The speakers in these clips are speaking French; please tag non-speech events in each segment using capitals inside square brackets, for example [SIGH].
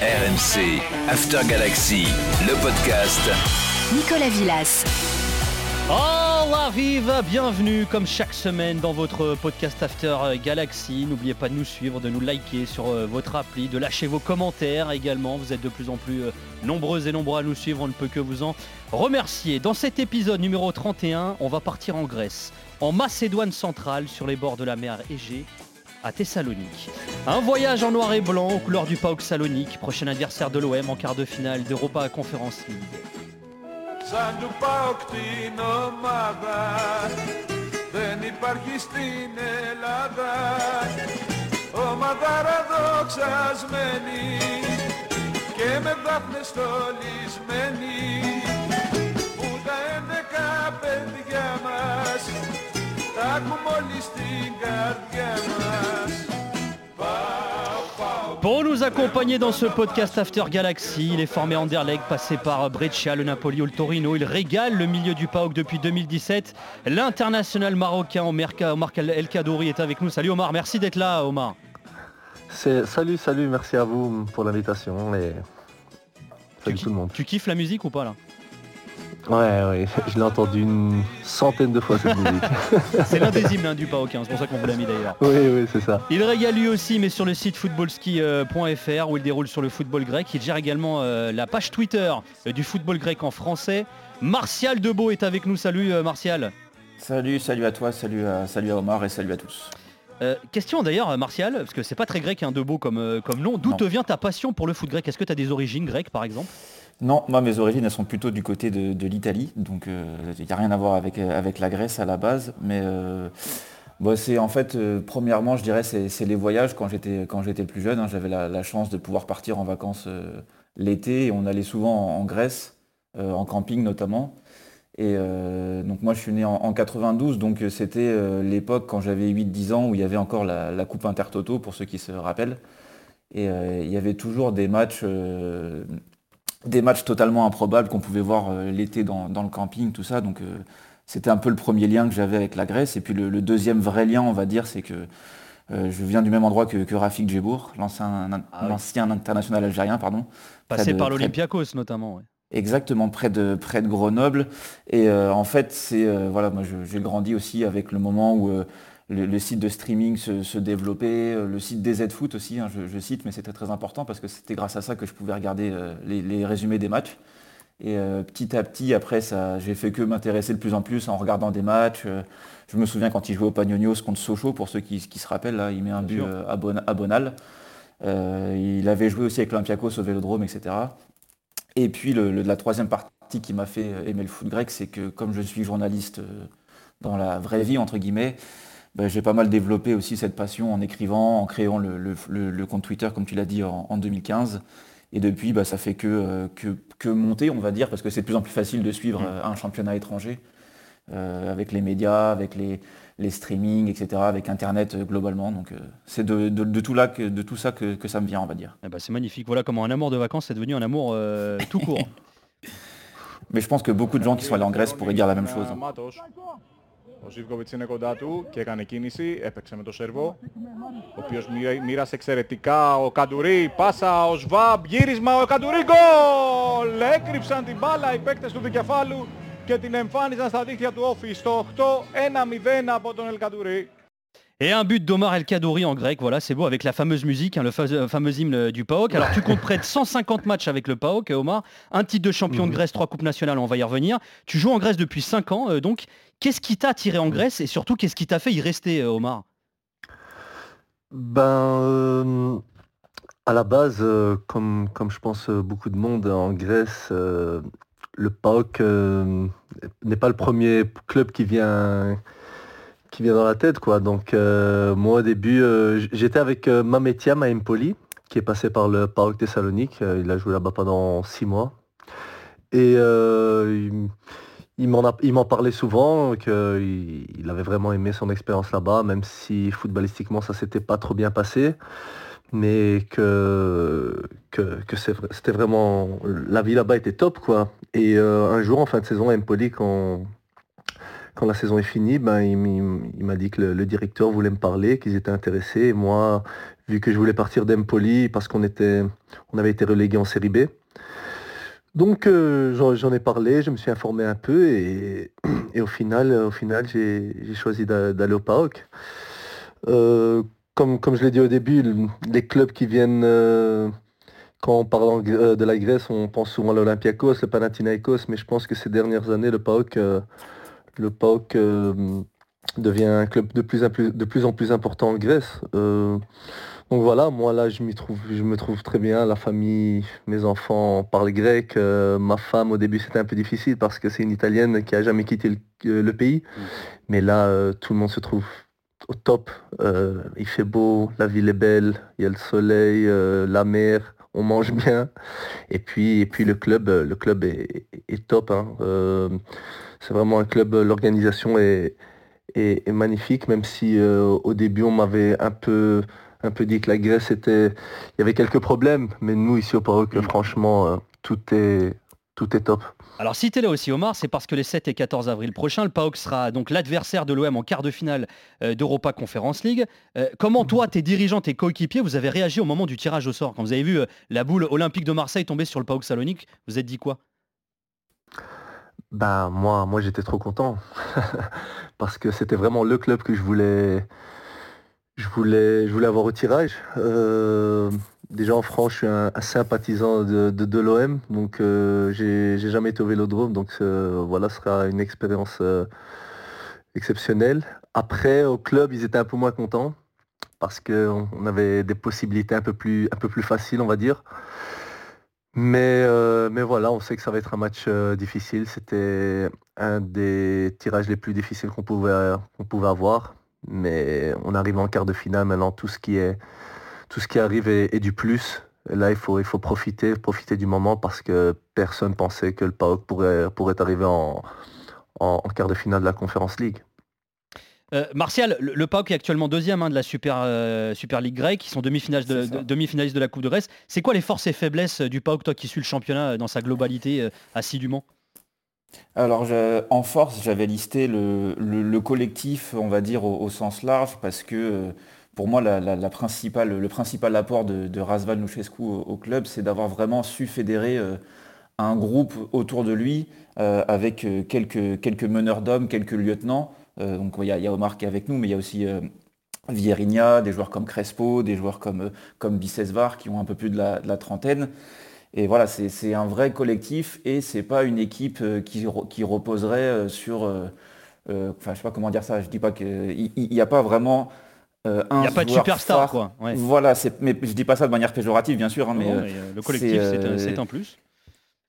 RMC, After Galaxy, le podcast. Nicolas Villas. Oh, la vive, bienvenue comme chaque semaine dans votre podcast After Galaxy. N'oubliez pas de nous suivre, de nous liker sur euh, votre appli, de lâcher vos commentaires également. Vous êtes de plus en plus euh, nombreux et nombreux à nous suivre, on ne peut que vous en remercier. Dans cet épisode numéro 31, on va partir en Grèce, en Macédoine centrale, sur les bords de la mer Égée à Thessalonique. Un voyage en noir et blanc aux couleurs du PAOK Salonique, prochain adversaire de l'OM en quart de finale d'Europa Conference League. Σαν του πάω την ομάδα Δεν υπάρχει στην Ελλάδα Ομαδάρα δοξασμένη Και με δάφνες στολισμένη Που τα έντεκα παιδιά μας Τα έχουμε όλοι στην καρδιά μας Πάω, πάω Pour nous accompagner dans ce podcast After Galaxy, il est formé en Anderlecht, passé par Brescia, le Napoli ou le Torino. Il régale le milieu du PAOK depuis 2017. L'international marocain Omar El Kadouri est avec nous. Salut Omar, merci d'être là Omar. Salut, salut, merci à vous pour l'invitation et salut Tu, tout le monde. tu kiffes la musique ou pas là? Ouais, ouais, [LAUGHS] je l'ai entendu une centaine de fois cette musique. [LAUGHS] C'est l'un des hymnes hein, du PAOK, hein, c'est pour ça qu'on vous l'a mis d'ailleurs. oui, oui, c'est ça. Il régale lui aussi, mais sur le site footballski.fr où il déroule sur le football grec. Il gère également euh, la page Twitter euh, du football grec en français. Martial Debeau est avec nous. Salut euh, Martial. Salut, salut à toi, salut à, salut à Omar et salut à tous. Euh, question d'ailleurs, euh, Martial, parce que c'est pas très grec un Debeau comme, euh, comme nom. D'où te vient ta passion pour le foot grec? Est-ce que tu as des origines grecques par exemple? Non, moi mes origines elles sont plutôt du côté de, de l'Italie, donc il n'y a rien à voir avec, avec la Grèce à la base, mais euh, bon, c'est en fait, premièrement je dirais c'est les voyages quand j'étais quand j'étais plus jeune, hein, j'avais la, la chance de pouvoir partir en vacances l'été. Et on allait souvent en, en Grèce, en camping notamment. Et euh, donc moi je suis né en, en 92, donc euh, c'était euh, l'époque quand j'avais 8-10 ans où il y avait encore la, la Coupe Intertoto pour ceux qui se rappellent. Et euh, il y avait toujours des matchs, des matchs totalement improbables qu'on pouvait voir l'été dans, dans le camping, tout ça. Donc c'était un peu le premier lien que j'avais avec la Grèce. Et puis le, le deuxième vrai lien, on va dire, c'est que je viens du même endroit que, que Rafik Djebour, l'ancien Ah oui. l'ancien international algérien, pardon. Passé de- par près l'Olympiakos notamment. ouais. Exactement, près de, près de Grenoble. Et euh, en fait, c'est euh, voilà, moi j'ai grandi aussi avec le moment où euh, le, le site de streaming se, se développait, le site DZ Foot aussi, hein, je, je cite, mais c'était très important parce que c'était grâce à ça que je pouvais regarder les, les résumés des matchs. Et petit à petit, après, ça, j'ai fait que m'intéresser de plus en plus en regardant des matchs. Je me souviens quand il jouait au Panionios contre Sochaux, pour ceux qui, qui se rappellent, là, il met un Bien but à, Bon- à Bonal. Il avait joué aussi avec l'Olympiakos au Vélodrome, etc. Et puis le- le- la troisième partie qui m'a fait aimer le foot grec, c'est que comme je suis journaliste euh, dans la vraie vie, entre guillemets, ben, j'ai pas mal développé aussi cette passion en écrivant, en créant le, compte Twitter, comme tu l'as dit, en, en 2015. Et depuis, bah, ça fait que, euh, que, que monter, on va dire, parce que c'est de plus en plus facile de suivre Mm. euh, un championnat étranger, euh, avec les médias, avec les, les streamings, etc., avec Internet euh, globalement. Donc euh, c'est de, de- de tout là que, de tout ça que, que ça me vient, on va dire. Eh ben, c'est magnifique. Voilà comment un amour de vacances est devenu un amour euh, tout court. [LAUGHS] Mais je pense que beaucoup de gens qui sont allés en Grèce pourraient dire la même chose. hein. Μάτος. Ο Ζίβκοβιτς είναι κοντά του και έκανε κίνηση, έπαιξε με το σερβό, ο οποίος μοίρα- μοίρασε εξαιρετικά ο Καντουρί, πάσα ο Σβάμπ, γύρισμα ο Καντουρί, γκολ! Έκρυψαν την μπάλα οι παίκτες του δικεφάλου και την εμφάνιζαν στα δίχτυα του Όφη στο 8, 1-0 από τον Ελκαντουρί. Et un but d'Omar El Kadouri en grec, voilà, c'est beau, avec la fameuse musique, hein, le fa- fameux hymne du PAOK. Alors tu comptes près de 150 matchs avec le PAOK, Omar, un titre de champion de Grèce, trois coupes nationales, on va y revenir. Tu joues en Grèce depuis 5 ans, euh, donc qu'est-ce qui t'a attiré en Grèce et surtout qu'est-ce qui t'a fait y rester, euh, Omar Ben, euh, à la base, euh, comme, comme je pense euh, beaucoup de monde en Grèce, euh, le PAOK euh, n'est pas le premier club qui vient, dans la tête, euh, moi, au début, euh, j'étais avec euh, Mametia Maempoli, qui est passé par le PAOK Thessalonique. Il a joué là-bas pendant six mois. Et il, m'en parlait souvent, qu'il il avait vraiment aimé son expérience là-bas, même si footballistiquement ça s'était pas trop bien passé, mais que, que, que c'était vraiment... La vie là-bas était top, quoi. Et euh, un jour, en fin de saison, à Empoli, quand, quand la saison est finie, ben, il, m'a dit que le, directeur voulait me parler, qu'ils étaient intéressés. Et moi, vu que je voulais partir d'Empoli parce qu'on on avait été relégué en série B. Donc j'en ai parlé, je me suis informé un peu et, au final, au final j'ai choisi d'aller au PAOK. Comme, comme je l'ai dit au début, les clubs qui viennent quand on parle euh, de la Grèce, on pense souvent à l'Olympiakos, le Panathinaikos, mais je pense que ces dernières années, le PAOK, euh, le PAOK euh, devient un club de plus, en plus, de plus en plus important en Grèce. donc voilà, moi là, je, trouve, je me trouve très bien. La famille, mes enfants parlent grec. ma femme, au début, c'était un peu difficile parce que c'est une Italienne qui a jamais quitté le, pays. Mm. Mais là, tout le monde se trouve au top. il fait beau, la ville est belle, il y a le soleil, la mer on mange bien. Et puis, et puis le club, euh, le club est, top. Hein. Euh, c'est vraiment un club, l'organisation est, est, magnifique, même si euh, au début on m'avait un peu, un peu dit que la Grèce était. Il y avait quelques problèmes, mais nous ici au PAOK, franchement, tout est, tout est top. Alors si tu es là aussi Omar, c'est parce que les 7 et 14 avril prochains, le PAOK sera donc l'adversaire de l'OM en quart de finale euh, d'Europa Conference League. Euh, comment toi, tes dirigeants, tes coéquipiers, vous avez réagi au moment du tirage au sort? Quand vous avez vu euh, la boule olympique de Marseille tomber sur le PAOK Salonique, vous êtes dit quoi? Bah moi, moi j'étais trop content [LAUGHS] parce que c'était vraiment le club que je voulais, je voulais, je voulais avoir au tirage. Déjà en France, je suis un, sympathisant de, de, l'OM, donc euh, j'ai jamais été au Vélodrome, donc euh, voilà, ce sera une expérience euh, exceptionnelle. Après, au club, ils étaient un peu moins contents parce qu'on on avait des possibilités un peu plus, un peu plus faciles, on va dire. Mais, mais voilà, on sait que ça va être un match difficile. C'était un des tirages les plus difficiles qu'on pouvait, qu'on pouvait avoir. Mais on arrive en quart de finale maintenant, tout ce qui est tout ce qui arrive est, du plus. là, il faut, il faut profiter, profiter du moment parce que personne pensait que le PAOK pourrait, pourrait arriver en, en, quart de finale de la Conférence League. Euh, Martial, le, PAOK est actuellement deuxième hein, de la Super, euh, Super League grecque, qui sont demi-finalistes de, demi de la Coupe de Grèce. C'est quoi les forces et faiblesses du PAOK, toi qui suis le championnat euh, dans sa globalité assidûment? Alors en force, j'avais listé le, collectif, on va dire, au, au sens large, parce que pour moi, le principal apport de, de Razvan au, club, c'est d'avoir vraiment su fédérer euh, un groupe autour de lui euh, avec euh, quelques, meneurs d'hommes, quelques lieutenants. donc il y, a Omar qui est avec nous, mais il y a aussi Vierinia, des joueurs comme Crespo, des joueurs comme, comme Bicesvar qui ont un peu plus de la, trentaine. Et voilà, c'est un vrai collectif et c'est pas une équipe qui, qui reposerait sur. enfin, je sais pas comment dire ça. Je dis pas qu'il n'y a pas vraiment euh, il n'y a pas de superstar, quoi. Voilà, mais je dis pas ça de manière péjorative, bien sûr. Hein, mais, euh, le collectif, c'est un euh, plus.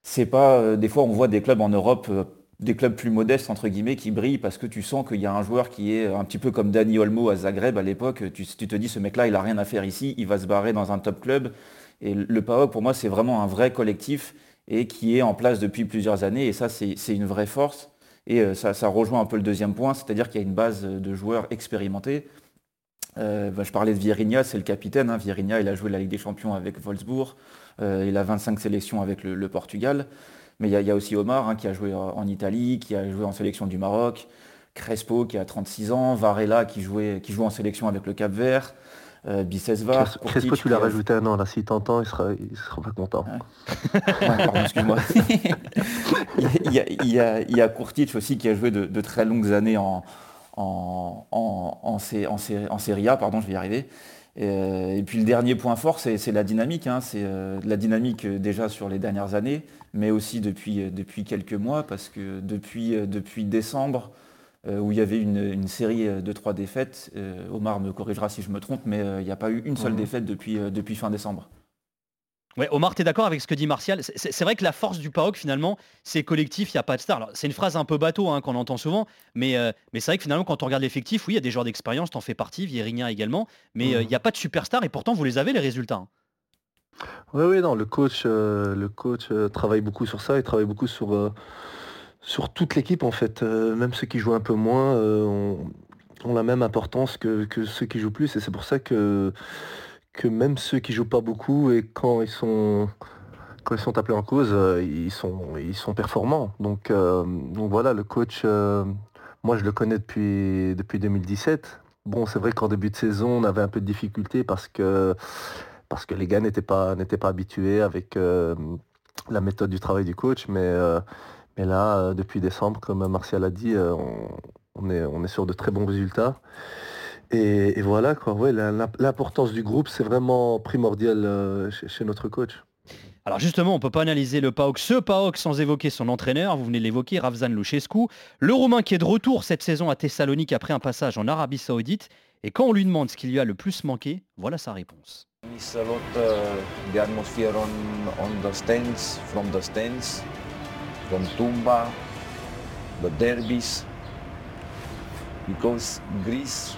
C'est pas. des fois, on voit des clubs en Europe, des clubs plus modestes, entre guillemets, qui brillent parce que tu sens qu'il y a un joueur qui est un petit peu comme Dani Olmo à Zagreb à l'époque. Tu, te dis, ce mec-là, il a rien à faire ici, il va se barrer dans un top club. Et le PAOK, pour moi, c'est vraiment un vrai collectif et qui est en place depuis plusieurs années. Et ça, c'est une vraie force. Et ça, ça rejoint un peu le deuxième point, c'est-à-dire qu'il y a une base de joueurs expérimentés. Euh, bah, je parlais de Vierinia, c'est le capitaine. Hein. Vierinia, il a joué la Ligue des Champions avec Wolfsburg. Euh, il a 25 sélections avec le, Portugal. Mais il y, a aussi Omar hein, qui a joué en Italie, qui a joué en sélection du Maroc. Crespo qui a 36 ans. Varela qui, jouait, qui joue en sélection avec le Cap Vert. Euh, Bicesvar. Crespo, tu l'as rajouté un an. Là, si t'entends, il sera, il sera pas content. excuse-moi. [LAUGHS] [LAUGHS] il, y a, il, y a, aussi qui a joué de très longues années en, en, en, en, Serie A, pardon, je vais y arriver. Et, puis le dernier point fort, c'est la dynamique. Hein. C'est euh, la dynamique euh, déjà sur les dernières années, mais aussi depuis, euh, depuis quelques mois, parce que depuis, depuis décembre, où il y avait une, série de trois défaites, Omar me corrigera si je me trompe, mais il n'y a pas eu une seule mmh. défaite depuis, depuis fin décembre. Ouais, Omar, tu es d'accord avec ce que dit Martial? C'est vrai que la force du PAOK, finalement, c'est collectif, il n'y a pas de star. C'est une phrase un peu bateau hein, qu'on entend souvent, mais, euh, mais c'est vrai que finalement, quand on regarde l'effectif, oui, il y a des joueurs d'expérience, t'en fais partie, Vierinia également, mais euh, il n'y a pas de superstar et pourtant, vous les avez, les résultats. Oui, hein. oui, non, le coach, euh, le coach travaille beaucoup sur ça, il travaille beaucoup sur, sur toute l'équipe, en fait. même ceux qui jouent un peu moins ont, la même importance que, que ceux qui jouent plus, et c'est pour ça que que même ceux qui jouent pas beaucoup et quand ils sont quand ils sont appelés en cause, euh, ils sont ils sont performants. Donc, euh, donc voilà, le coach, euh, moi je le connais depuis depuis 2017. bon, c'est vrai qu'en début de saison, on avait un peu de difficulté parce que, parce que les gars n'étaient pas, n'étaient pas habitués avec la méthode du travail du coach. Mais, mais là, depuis décembre, comme Martial a dit, on est, on est sur de très bons résultats. Et, et voilà, quoi. Ouais, l'importance du groupe, c'est vraiment primordial euh, chez, chez notre coach. Alors justement, on ne peut pas analyser le PAOK, ce PAOK sans évoquer son entraîneur, vous venez de l'évoquer, Ravzan Luchescu, le Roumain qui est de retour cette saison à Thessalonique après un passage en Arabie Saoudite. Et quand on lui demande ce qui lui a le plus manqué, voilà sa réponse. miss a lot uh, the atmosphere on, on the stands, from the stands, from Tumba, the derbies, because Greece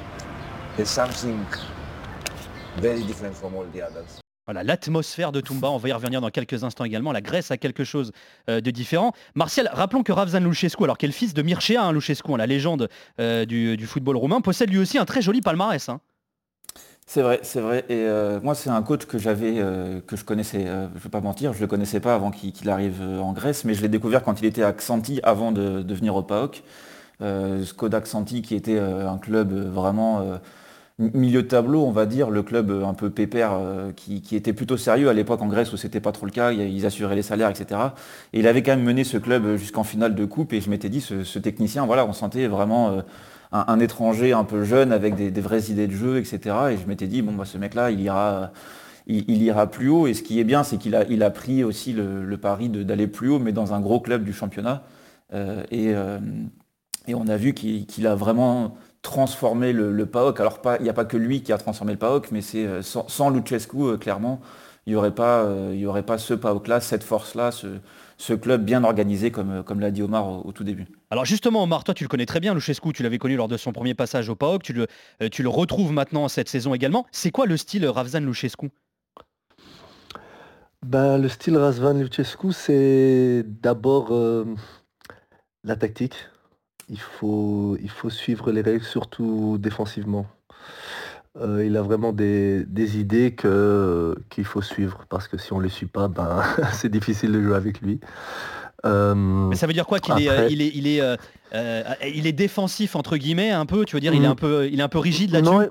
Voilà, l'atmosphère de Toumba, on va y revenir dans quelques instants également. La Grèce a quelque chose euh, de différent. Martial, rappelons que Ravzan Luchescu, alors qu'est le fils de Mircea hein, Luchescu, hein, la légende euh, du, du football roumain, possède lui aussi un très joli palmarès. hein. C'est vrai, c'est vrai. Et euh, moi, c'est un coach que j'avais, euh, que je connaissais, euh, je ne vais pas mentir, je ne le connaissais pas avant qu'il arrive en Grèce, mais je l'ai découvert quand il était à Xanthi avant de, de venir au PAOK. Euh, Skoda Xanthi qui était euh, un club vraiment euh, milieu de tableau, on va dire, le club euh, un peu pépère euh, qui, était plutôt sérieux à l'époque en Grèce où c'était pas trop le cas, ils assuraient les salaires, etc. Et il avait quand même mené ce club jusqu'en finale de coupe et je m'étais dit, ce, technicien, voilà, on sentait vraiment euh, un, étranger un peu jeune avec des, vraies idées de jeu, etc. Et je m'étais dit, bon, bah, ce mec-là, il ira, il, ira plus haut. Et ce qui est bien, c'est qu'il a, pris aussi le, pari d'aller plus haut, mais dans un gros club du championnat. Euh, et, euh, on a vu qu'il a vraiment transformé le, le PAOK. Alors, pas- il n'y a pas que lui qui a transformé le PAOK, mais c'est euh, sans, sans Luchescu, euh, clairement, il n'y aurait, pas, euh, aurait pas ce PAOK-là, cette force-là, ce, ce club bien organisé, comme, comme l'a dit Omar au- au tout début. Alors justement, Omar, toi tu le connais très bien, Luchescu, tu l'avais connu lors de son premier passage au PAOK, tu le, euh, tu le retrouves maintenant cette saison également. C'est quoi le style Ravzan Luchescu? Ben, le style Razvan Luchescu, c'est d'abord euh, la tactique. Il faut, il faut suivre les règles, surtout défensivement. Euh, il a vraiment des, des idées que, qu'il faut suivre, parce que si on ne les suit pas, ben, [LAUGHS] c'est difficile de jouer avec lui. Euh, Mais ça veut dire quoi qu'il est, euh, il est, il est, euh, il est défensif entre guillemets un peu, tu veux dire, il est Mm. un peu, il est un peu rigide là-dessus? Non,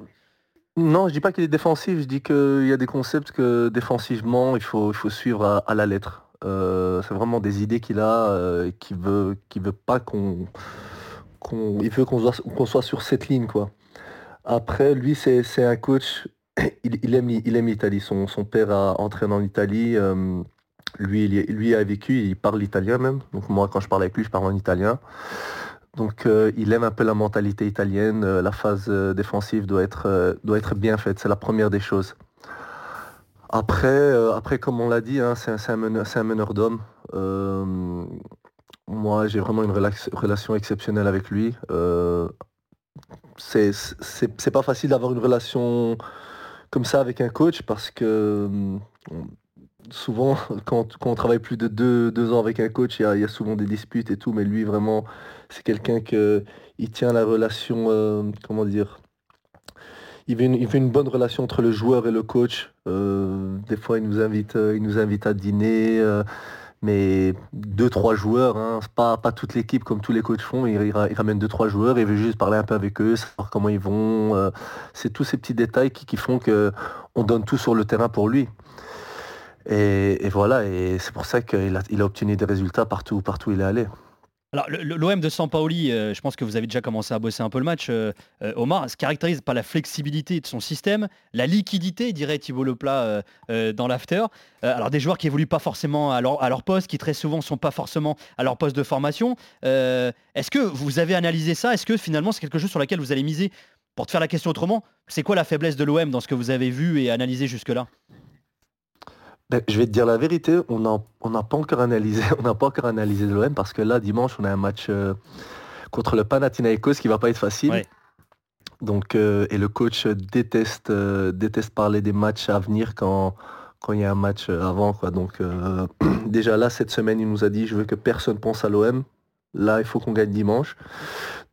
non, je dis pas qu'il est défensif, je dis qu'il y a des concepts que défensivement, il faut, il faut suivre à, à la lettre. Euh, c'est vraiment des idées qu'il a, euh, qui veut, qui veut pas qu'on, il veut qu'on soit, sur cette ligne, quoi. Après, lui, c'est, un coach, [COUGHS] il, aime, l'Italie. Son, père a entraîné en Italie. euh, lui, a vécu, il parle italien même. Donc moi, quand je parle avec lui, je parle en italien. Donc euh, il aime un peu la mentalité italienne. euh, la phase défensive doit être, bien faite. C'est la première des choses. Après, comme on l'a dit, hein, c'est un, meneur, meneur d'hommes. Moi, j'ai vraiment une relation exceptionnelle avec lui. Euh, c'est pas facile d'avoir une relation comme ça avec un coach parce que hum, souvent, quand, quand on travaille plus de deux, deux ans avec un coach, il y, a, y a souvent des disputes et tout, mais lui, vraiment, c'est quelqu'un que il tient la relation, euh, comment dire, il veut, une, il une bonne relation entre le joueur et le coach. Euh, des fois, il nous invite, euh, il nous invite à dîner, mais deux, trois joueurs, hein, pas, pas toute l'équipe comme tous les coachs font. Il, il ra- il ramène deux, trois joueurs, il veut juste parler un peu avec eux, savoir comment ils vont. euh, c'est tous ces petits détails qui, qui font que on donne tout sur le terrain pour lui. Et, voilà, et c'est pour ça qu'il a, obtenu des résultats partout, partout où il est allé. Alors l'OM de Sampaoli, euh, je pense que vous avez déjà commencé à bosser un peu le match, euh, euh, Omar, se caractérise par la flexibilité de son système, la liquidité, dirait Thibaut Leplat euh, dans l'after. Alors des joueurs qui évoluent pas forcément à leur, poste, qui très souvent sont pas forcément à leur poste de formation. Est-ce que vous avez analysé ça? Est-ce que finalement c'est quelque chose sur laquelle vous allez miser? Pour te faire la question autrement, c'est quoi la faiblesse de l'OM dans ce que vous avez vu et analysé jusque-là? Ben, je vais te dire la vérité, on n'a on pas encore analysé, [LAUGHS] on n'a pas encore analysé l'OM parce que là dimanche on a un match euh, contre le Panathinaikos qui va pas être facile. Ouais. Donc euh, et le coach déteste euh, déteste parler des matchs à venir quand quand il y a un match avant quoi. Donc [CLEARS THROAT] déjà là cette semaine il nous a dit je veux que personne pense à l'OM. Là il faut qu'on gagne dimanche.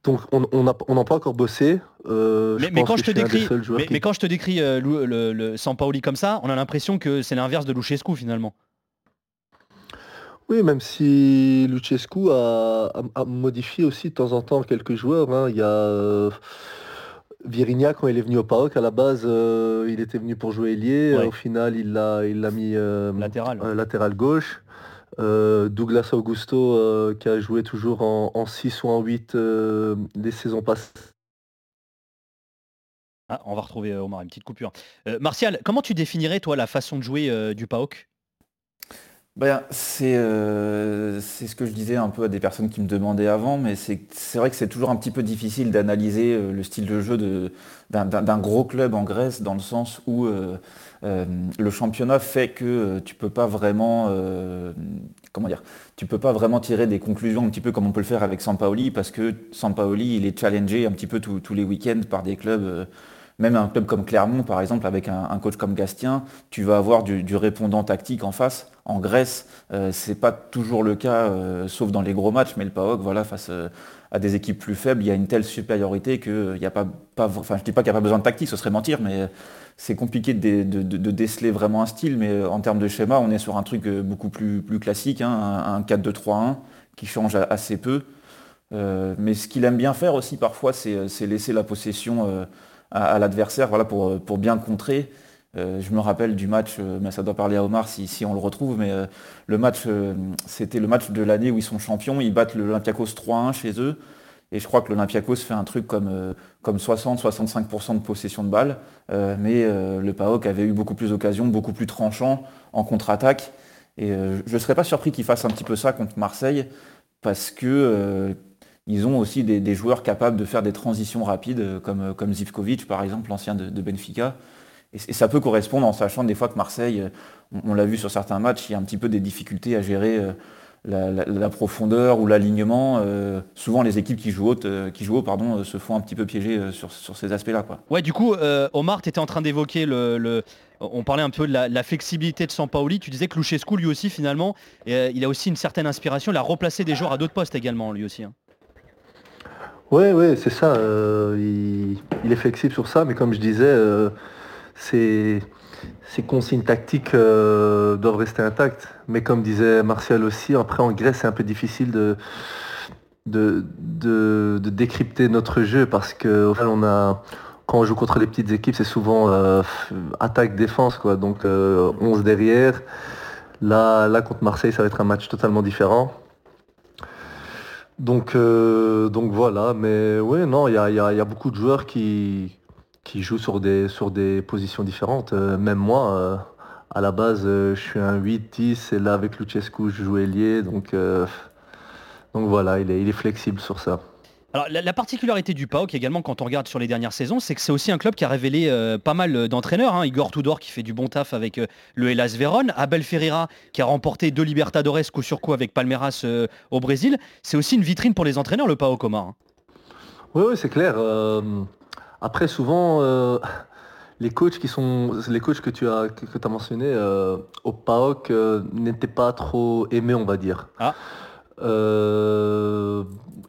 Donc on on n'a on pas encore bossé. Euh, Mais, mais pense quand je te décris, seuls joueurs mais, qui- mais quand je te décris euh, le, le Sampaoli comme ça, on a l'impression que c'est l'inverse de Luchescu finalement. Oui, même si Luchescu a, a- a modifié aussi de temps en temps quelques joueurs. hein. Il y a, euh, Virignac, quand il est venu au PAOK, à la base, euh, il était venu pour jouer ailier. Ouais. Au final, il l'a il l'a mis Latéral. latéral gauche. Euh, Douglas Augusto, euh, qui a joué toujours en, en 6 ou en 8 euh, des saisons passées. Ah, on va retrouver euh, Omar, une petite coupure. Euh, Martial, comment tu définirais toi la façon de jouer euh, du PAOK? Ben, c'est euh, c'est ce que je disais un peu à des personnes qui me demandaient avant, mais c'est c'est vrai que c'est toujours un petit peu difficile d'analyser euh, le style de jeu de- d'un gros club en Grèce, dans le sens où euh, euh, le championnat fait que euh, tu peux pas vraiment, euh, comment dire, tu peux pas vraiment tirer des conclusions un petit peu comme on peut le faire avec Sampaoli, parce que Sampaoli, il est challengé un petit peu tous les week-ends par des clubs. même un club comme Clermont, par exemple, avec un, coach comme Gastien, tu vas avoir du, répondant tactique en face. En Grèce, euh, c'est pas toujours le cas, sauf dans les gros matchs, mais le PAOK, voilà, face à des équipes plus faibles, il y a une telle supériorité que il y a pas, pas, enfin, je dis pas qu'il n'y a pas besoin de tactique, ce serait mentir, mais c'est compliqué de, de- déceler vraiment un style. Mais euh, en termes de schéma, on est sur un truc euh, beaucoup plus, classique, hein, un, un 4-2-3-1 qui change assez peu. Euh, mais ce qu'il aime bien faire aussi parfois, c'est laisser la possession euh, à, l'adversaire voilà, pour, euh, pour bien contrer. Euh, je me rappelle du match, euh, ça doit parler à Omar si, on le retrouve, mais euh, le match, c'était le match de l'année où ils sont champions, ils battent l'Olympiakos 3-1 chez eux, et je crois que l'Olympiakos fait un truc comme, euh, comme 60-65% de possession de balle, mais le PAOK avait eu beaucoup plus d'occasions, beaucoup plus tranchant en contre-attaque, et je ne serais pas surpris qu'ils fassent un petit peu ça contre Marseille, parce que ils ont aussi des, joueurs capables de faire des transitions rapides, comme, comme Zivkovic par exemple, l'ancien de Benfica. Et, ça peut correspondre en sachant des fois que Marseille, euh, on, on l'a vu sur certains matchs, il y a un petit peu des difficultés à gérer euh, la, la- la profondeur ou l'alignement. Euh, souvent les équipes qui jouent haut, euh, qui jouent haut, pardon, euh, se font un petit peu piéger euh, sur, sur ces aspects-là. quoi. Ouais, du coup, euh, Omar, tu étais en train d'évoquer le, le- On parlait un peu de la, la flexibilité de Sampaoli. Tu disais que Luchescu, lui aussi, finalement, euh, il a aussi une certaine inspiration. Il a replacé des joueurs à d'autres postes également, lui aussi. hein. Oui, oui, c'est ça. euh, il, il est flexible sur ça, mais comme je disais, ses consignes tactiques euh, doivent rester intactes. Mais comme disait Martial aussi, après en Grèce, c'est un peu difficile de, de, de- décrypter notre jeu parce que au final, on a, quand on joue contre les petites équipes, c'est souvent euh, attaque-défense, quoi. Donc euh, 11 derrière. Là, là, contre Marseille, ça va être un match totalement différent. Donc, euh, donc voilà, mais oui, non, il y a, y a beaucoup de joueurs qui, qui jouent sur des, sur des positions différentes. Euh, même moi, euh, à la base, euh, je suis un 8-10 et là, avec Luchescu, je joue ailier. Donc, donc voilà, il est, il est flexible sur ça. Alors, la, la particularité du PAOK également, quand on regarde sur les dernières saisons, c'est que c'est aussi un club qui a révélé euh, pas mal d'entraîneurs. hein. Igor Tudor qui fait du bon taf avec euh, le Hellas Vérone, Abel Ferreira qui a remporté deux Libertadores coup sur coup avec Palmeiras euh, au Brésil. C'est aussi une vitrine pour les entraîneurs, le PAOK Omar. hein. Oui, oui, c'est clair. Après, souvent, euh, les coachs qui sont, les coachs que tu as, que, as mentionnés euh, au PAOK euh, n'étaient pas trop aimés, on va dire. Ah.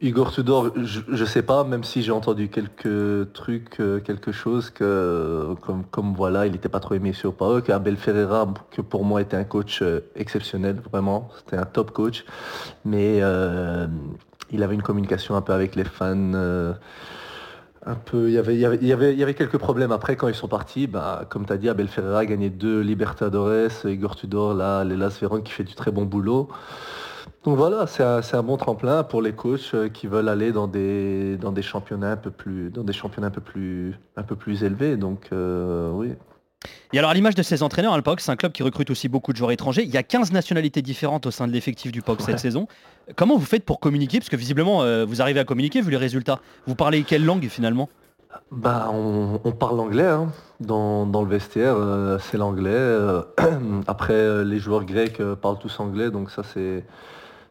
Igor Tudor, je, je sais pas, même si j'ai entendu quelques trucs, quelque chose que, comme, comme voilà, il n'était pas trop aimé sur le PAOK. Abel Ferreira, que pour moi était un coach exceptionnel, vraiment, c'était un top coach, mais il avait une communication un peu avec les fans. Un peu, il y, avait, quelques problèmes après quand ils sont partis. Bah, comme tu as dit, Abel Ferreira a gagné deux Libertadores, Igor Tudor, là, les Las Véron qui fait du très bon boulot. Donc voilà, c'est un, bon tremplin pour les coachs euh, qui veulent aller dans des, championnats un peu plus élevés. Donc euh, oui. Et alors à l'image de ces entraîneurs, hein, le PAOK c'est un club qui recrute aussi beaucoup de joueurs étrangers. Il y a 15 nationalités différentes au sein de l'effectif du PAOK cette saison. Comment vous faites pour communiquer? Parce que visiblement euh, vous arrivez à communiquer vu les résultats. Vous parlez quelle langue finalement? Bah, on, on parle anglais hein. dans, dans le vestiaire, euh, c'est l'anglais. euh, [CLEARS THROAT] après, les joueurs grecs parlent tous anglais, donc ça c'est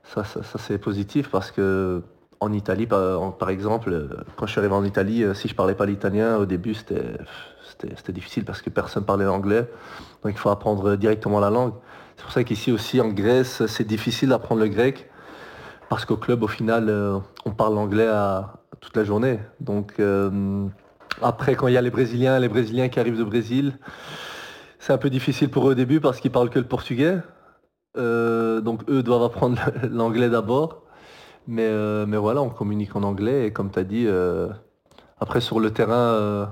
ça, ça, ça, c'est positif parce que en Italie, par, exemple, euh, quand je suis arrivé en Italie, euh, si je parlais pas l'italien au début, c'était difficile parce que personne parlait l'anglais, donc il faut apprendre directement la langue. C'est pour ça qu'ici aussi en Grèce, c'est difficile d'apprendre le grec parce qu'au club, au final, euh, on parle anglais à, toute la journée. Donc après, quand il y a les Brésiliens, les Brésiliens qui arrivent de Brésil, c'est un peu difficile pour eux au début parce qu'ils parlent que le portugais. Donc eux doivent apprendre [LAUGHS] l'anglais d'abord. Mais, euh, mais voilà, on communique en anglais et comme tu as dit, euh, Après, sur le terrain, euh,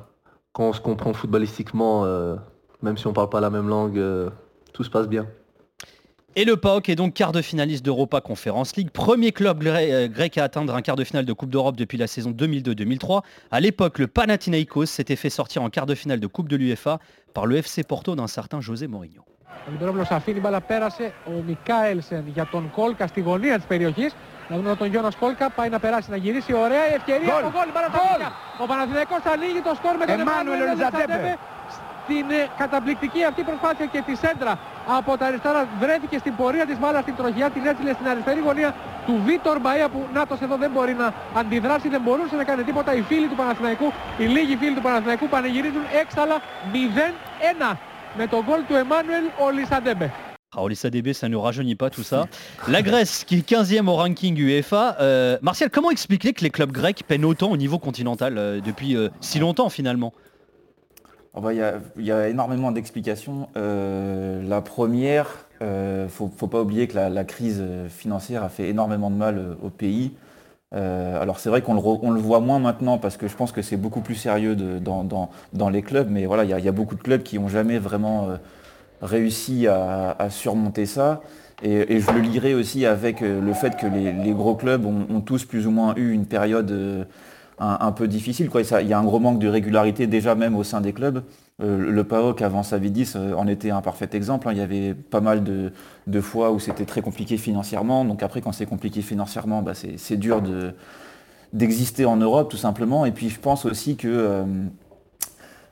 quand on se comprend footballistiquement, euh, même si on parle pas la même langue, euh, tout se passe bien. Et le PAOK est donc quart de finaliste d'Europa Conference League, premier club gré- euh, grec à atteindre un quart de finale de Coupe d'Europe depuis la saison 2002-2003. À l'époque, le Panathinaikos s'était fait sortir en quart de finale de Coupe de l'UEFA par le FC Porto d'un certain José Mourinho. Ο Μητρόπουλος αφήνει μπάλα πέρασε ο Μικάελσεν για τον Κόλκα στη γωνία της περιοχής. Να δούμε τον Γιώνας Κόλκα πάει να περάσει να γυρίσει. Ωραία η ευκαιρία. Γκολ. Το γκολ μπάλα στα Γκολ. δίχτυα. Ο Παναθηναϊκός θα ανοίγει το σκορ με τον Εμμάνουελ Εμμάνουελ Ελζαντέπε. Ελζαντέπε. Στην ε, καταπληκτική αυτή προσπάθεια και τη σέντρα από τα αριστερά βρέθηκε στην πορεία της μπάλας στην τροχιά την έτσιλε στην αριστερή γωνία του Βίτορ Μπαΐα που νάτος εδώ δεν μπορεί να αντιδράσει, δεν μπορούσε να κάνει τίποτα. Οι φίλοι του Παναθηναϊκού, οι λίγοι φίλοι του Παναθηναϊκού πανηγυρίζουν έξαλα 0-1 με τον γκολ του Εμμάνουελ Ολισαντέμπε. Ah, Olissa DB, ça ne rajeunit pas tout ça. [LAUGHS] La Grèce, qui est 15e au ranking UEFA. Euh, Martial, comment expliquer que les clubs grecs peinent autant au niveau continental euh, depuis euh, si longtemps finalement? Oh bah, Il y, a, il y a énormément d'explications. Euh, la première, euh, faut, faut pas oublier que la, la crise financière a fait énormément de mal euh, au pays. Euh, alors c'est vrai qu'on le, voit moins maintenant parce que je pense que c'est beaucoup plus sérieux de- dans, dans- dans les clubs, mais voilà, il y, a- il y a beaucoup de clubs qui n'ont jamais vraiment euh, réussi à, surmonter ça. Et, je le lirai aussi avec euh, le fait que les, gros clubs ont, tous plus ou moins eu une période euh, un, peu difficile. Il y a un gros manque de régularité déjà même au sein des clubs. Euh, le PAOK avant Savidis en était un parfait exemple. hein. Il y avait pas mal de, fois où c'était très compliqué financièrement. Donc après quand c'est compliqué financièrement, bah, c'est dur de- d'exister en Europe tout simplement. Et puis je pense aussi que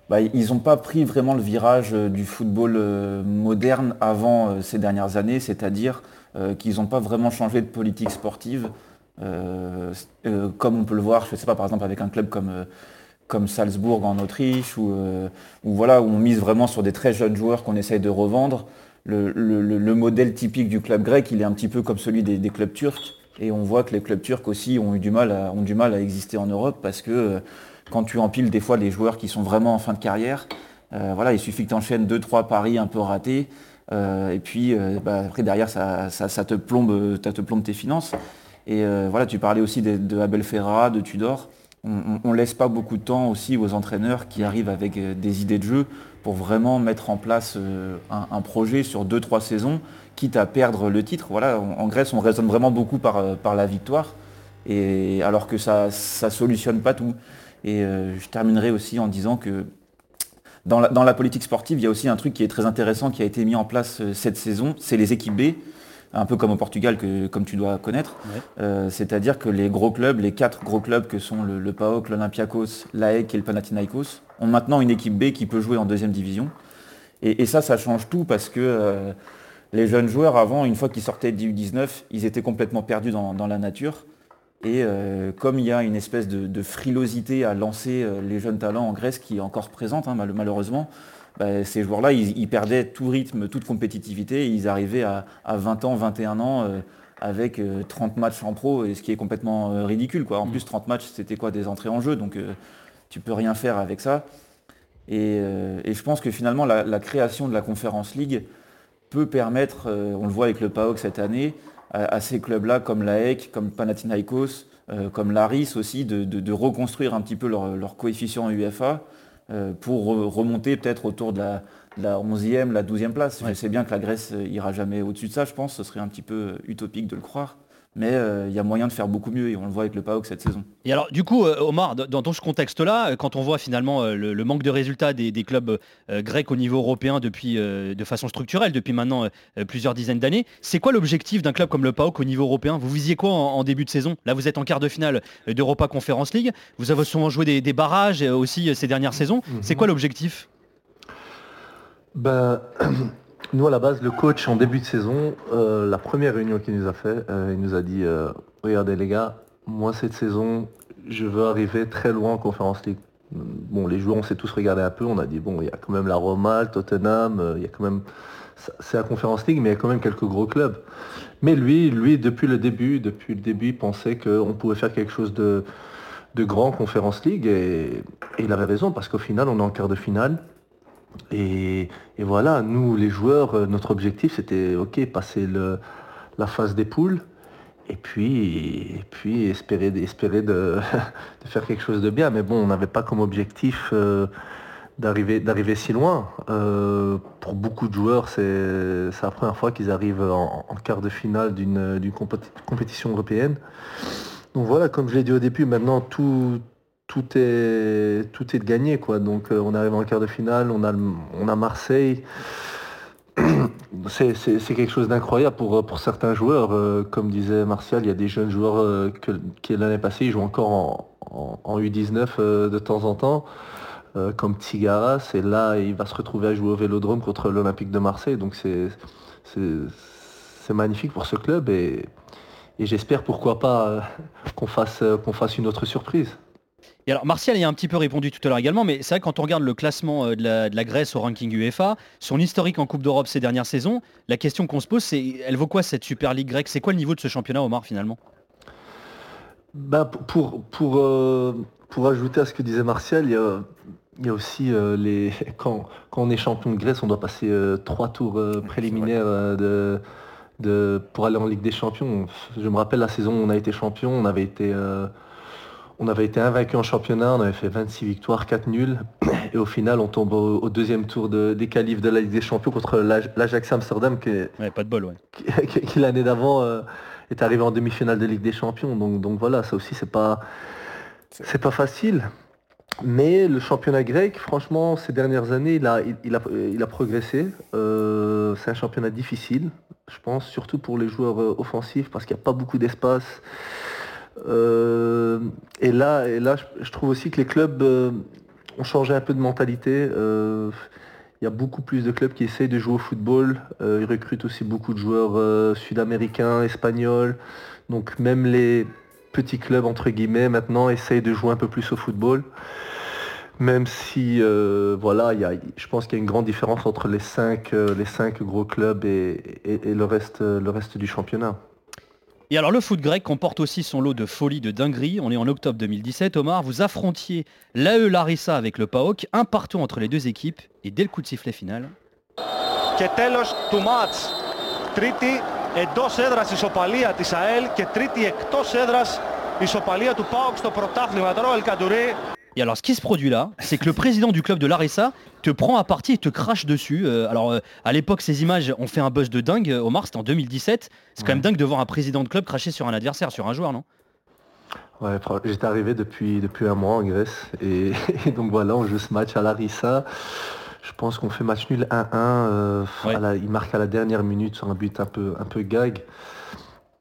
bah, ils n'ont pas pris vraiment le virage euh, du football euh, moderne avant euh, ces dernières années, c'est-à-dire qu'ils n'ont pas vraiment changé de politique sportive, comme on peut le voir, je ne sais pas, par exemple avec un club comme, comme Salzbourg en Autriche, où, voilà, où on mise vraiment sur des très jeunes joueurs qu'on essaye de revendre. Le, le- le- le modèle typique du club grec, il est un petit peu comme celui des, clubs turcs. Et on voit que les clubs turcs aussi ont eu du mal à, ont du mal à exister en Europe parce que quand tu empiles des fois les joueurs qui sont vraiment en fin de carrière, euh, voilà, il suffit que tu enchaînes 2-3 paris un peu ratés. euh, et puis euh, bah, après derrière ça, ça- ça te plombe, ça te plombe tes finances. Et euh, voilà, tu parlais aussi de, Abel Ferrara, de Tudor. On, on laisse pas beaucoup de temps aussi aux entraîneurs qui arrivent avec euh, des idées de jeu pour vraiment mettre en place un, un projet sur 2-3 saisons, quitte à perdre le titre. Voilà, en, Grèce, on raisonne vraiment beaucoup par, par la victoire, et, alors que ça ne solutionne pas tout. Et euh, je terminerai aussi en disant que dans la, dans la politique sportive, il y a aussi un truc qui est très intéressant qui a été mis en place euh, cette saison, c'est les équipes B, un peu comme au Portugal, que, comme tu dois connaître. Ouais. Euh, C'est-à-dire que les gros clubs, les quatre gros clubs que sont le, le PAOK, l'Olympiakos, l'AEK et le Panathinaikos, ont maintenant une équipe B qui peut jouer en deuxième division. Et, et ça, ça change tout parce que euh, les jeunes joueurs, avant, une fois qu'ils sortaient du 19, ils étaient complètement perdus dans, dans la nature. Et euh, comme il y a une espèce de, de frilosité à lancer euh, les jeunes talents en Grèce qui est encore présente, hein, mal- malheureusement, bah, ces joueurs-là, ils, ils perdaient tout rythme, toute compétitivité, et ils arrivaient à, à 20 ans, 21 ans, euh, avec euh, 30 matchs en pro, et ce qui est complètement ridicule. Quoi. En Mm. plus, 30 matchs, c'était quoi Des entrées en jeu, donc tu peux rien faire avec ça. Et, et je pense que finalement, la, la création de la Conference League peut permettre, on le voit avec le PAOK cette année, à, à ces clubs-là comme l'AEK, comme Panathinaikos, euh, comme l'Aris aussi, de, de- de reconstruire un petit peu leur, leur coefficient UEFA euh, pour re- remonter peut-être autour de la, de la 11e, la 12e place. Ouais. Je sais bien que la Grèce ira jamais au-dessus de ça, je pense, ce serait un petit peu utopique de le croire. Mais euh, il y a moyen de faire beaucoup mieux et on le voit avec le PAOK cette saison. Et alors, du coup, euh, Omar, dans ton ce contexte-là, euh, quand on voit finalement le, le manque de résultats des, des clubs euh, grecs au niveau européen depuis, euh, de façon structurelle depuis maintenant euh, plusieurs dizaines d'années, c'est quoi l'objectif d'un club comme le PAOK au niveau européen? Vous visiez quoi en, en début de saison? Là, vous êtes en quart de finale d'Europa Conference League. Vous avez souvent joué des, des barrages aussi ces dernières saisons. C'est quoi l'objectif? Ben, [CLEARS THROAT] nous, à la base, le coach, en début de saison, euh, la première réunion qu'il nous a fait, euh, il nous a dit euh, Regardez, les gars, moi, cette saison, je veux arriver très loin en Conférence League. Bon, les joueurs, on s'est tous regardé un peu. On a dit Bon, il y a quand même la Roma, le Tottenham, il y a quand même. C'est la Conférence League, mais il y a quand même quelques gros clubs. Mais lui, lui, depuis le début, depuis le début, il pensait qu'on pouvait faire quelque chose de, de grand en Conférence League. Et il avait raison, parce qu'au final, on est en quart de finale. Et, voilà, nous, les joueurs, euh, notre objectif, c'était, OK, passer la phase des poules. et puis, puis espérer, espérer [LAUGHS] de, faire quelque chose de bien. Mais bon, on n'avait pas comme objectif euh, d'arriver, si loin. Euh, pour beaucoup de joueurs, c'est, la première fois qu'ils arrivent en, en quart de finale d'une, d'une compéti- compétition européenne. Donc voilà, comme je l'ai dit au début, maintenant tout, tout, est, tout est gagné. Quoi. Donc euh, on arrive en quart de finale, on a, on a Marseille. C'est, c'est- quelque chose d'incroyable pour, pour certains joueurs. Euh, comme disait Martial, il y a des jeunes joueurs euh, que- qui l'année passée, ils jouent encore en, en- en U19 euh, de temps en temps, euh, comme Tigaras. Et là, il va se retrouver à jouer au Vélodrome contre l'Olympique de Marseille. Donc c'est, c'est, magnifique pour ce club et, et j'espère pourquoi pas euh, qu'on fasse, euh, qu'on fasse une autre surprise. Et alors Martial y a un petit peu répondu tout à l'heure également, mais c'est vrai que quand on regarde le classement euh, de la, de la Grèce au ranking UEFA, son historique en Coupe d'Europe ces dernières saisons, la question qu'on se pose c'est elle vaut quoi cette Super League grecque? C'est quoi le niveau de ce championnat Omar finalement? Bah, pour, pour, euh, pour ajouter à ce que disait Martial, il y a, il y a aussi euh, les. [LAUGHS] Quand, quand on est champion de Grèce, on doit passer euh, trois tours préliminaires de, de, pour aller en Ligue des Champions. Je me rappelle la saison où on a été champion, on avait été, on avait été invaincu en championnat, on avait fait 26 victoires, 4 nuls. Et au final, on tombe au, au deuxième tour de- des qualifs de la Ligue des Champions contre l'Aj- l'Ajax Amsterdam, qui, est- Ouais, pas de bol, ouais. qui, qui, l'année d'avant euh, est arrivé en demi-finale de Ligue des Champions. Donc, donc voilà, ça aussi c'est pas c'est pas facile. Mais le championnat grec, franchement, ces dernières années, il a, il, il a, il a progressé. Euh, c'est un championnat difficile, je pense, surtout pour les joueurs euh, offensifs, parce qu'il n'y a pas beaucoup d'espace. Euh, et là, et là je, trouve aussi que les clubs euh, ont changé un peu de mentalité. Euh, il y a beaucoup plus de clubs qui essayent de jouer au football. Ils recrutent aussi beaucoup de joueurs sud-américains, espagnols. Donc même les petits clubs, entre guillemets, maintenant essayent de jouer un peu plus au football. Même si, voilà, il y a, je pense qu'il y a une grande différence entre les cinq, les cinq gros clubs et, et- et le, reste, le reste du championnat. Et alors le foot grec comporte aussi son lot de folie, de dinguerie. On est en octobre 2017. Omar, vous affrontiez l'AE Larissa avec le PAOK, un partout entre les deux équipes. Et dès le coup de sifflet final, Και τέλος του μάτς. Τρίτη εντός έδρας ισοπαλία της ΑΕΛ και τρίτη εκτός έδρας ισοπαλία του ΠΑΟΚ στο πρωτάθλημα. Τώρα ο Ελκαντουρί Et alors ce qui se produit là, c'est que le président du club de Larissa te prend à partie et te crache dessus. Euh, alors euh, à l'époque ces images ont fait un buzz de dingue. Euh, Omar, c'était en 2017. C'est quand même dingue de voir un président de club cracher sur un adversaire, sur un joueur, non? Ouais, j'étais arrivé depuis, depuis un mois en Grèce et, [LAUGHS] et donc voilà, on joue ce match à Larissa. Je pense qu'on fait match nul 1-1. euh, Ouais. à la- il marque à la dernière minute sur un but un peu, un peu gag.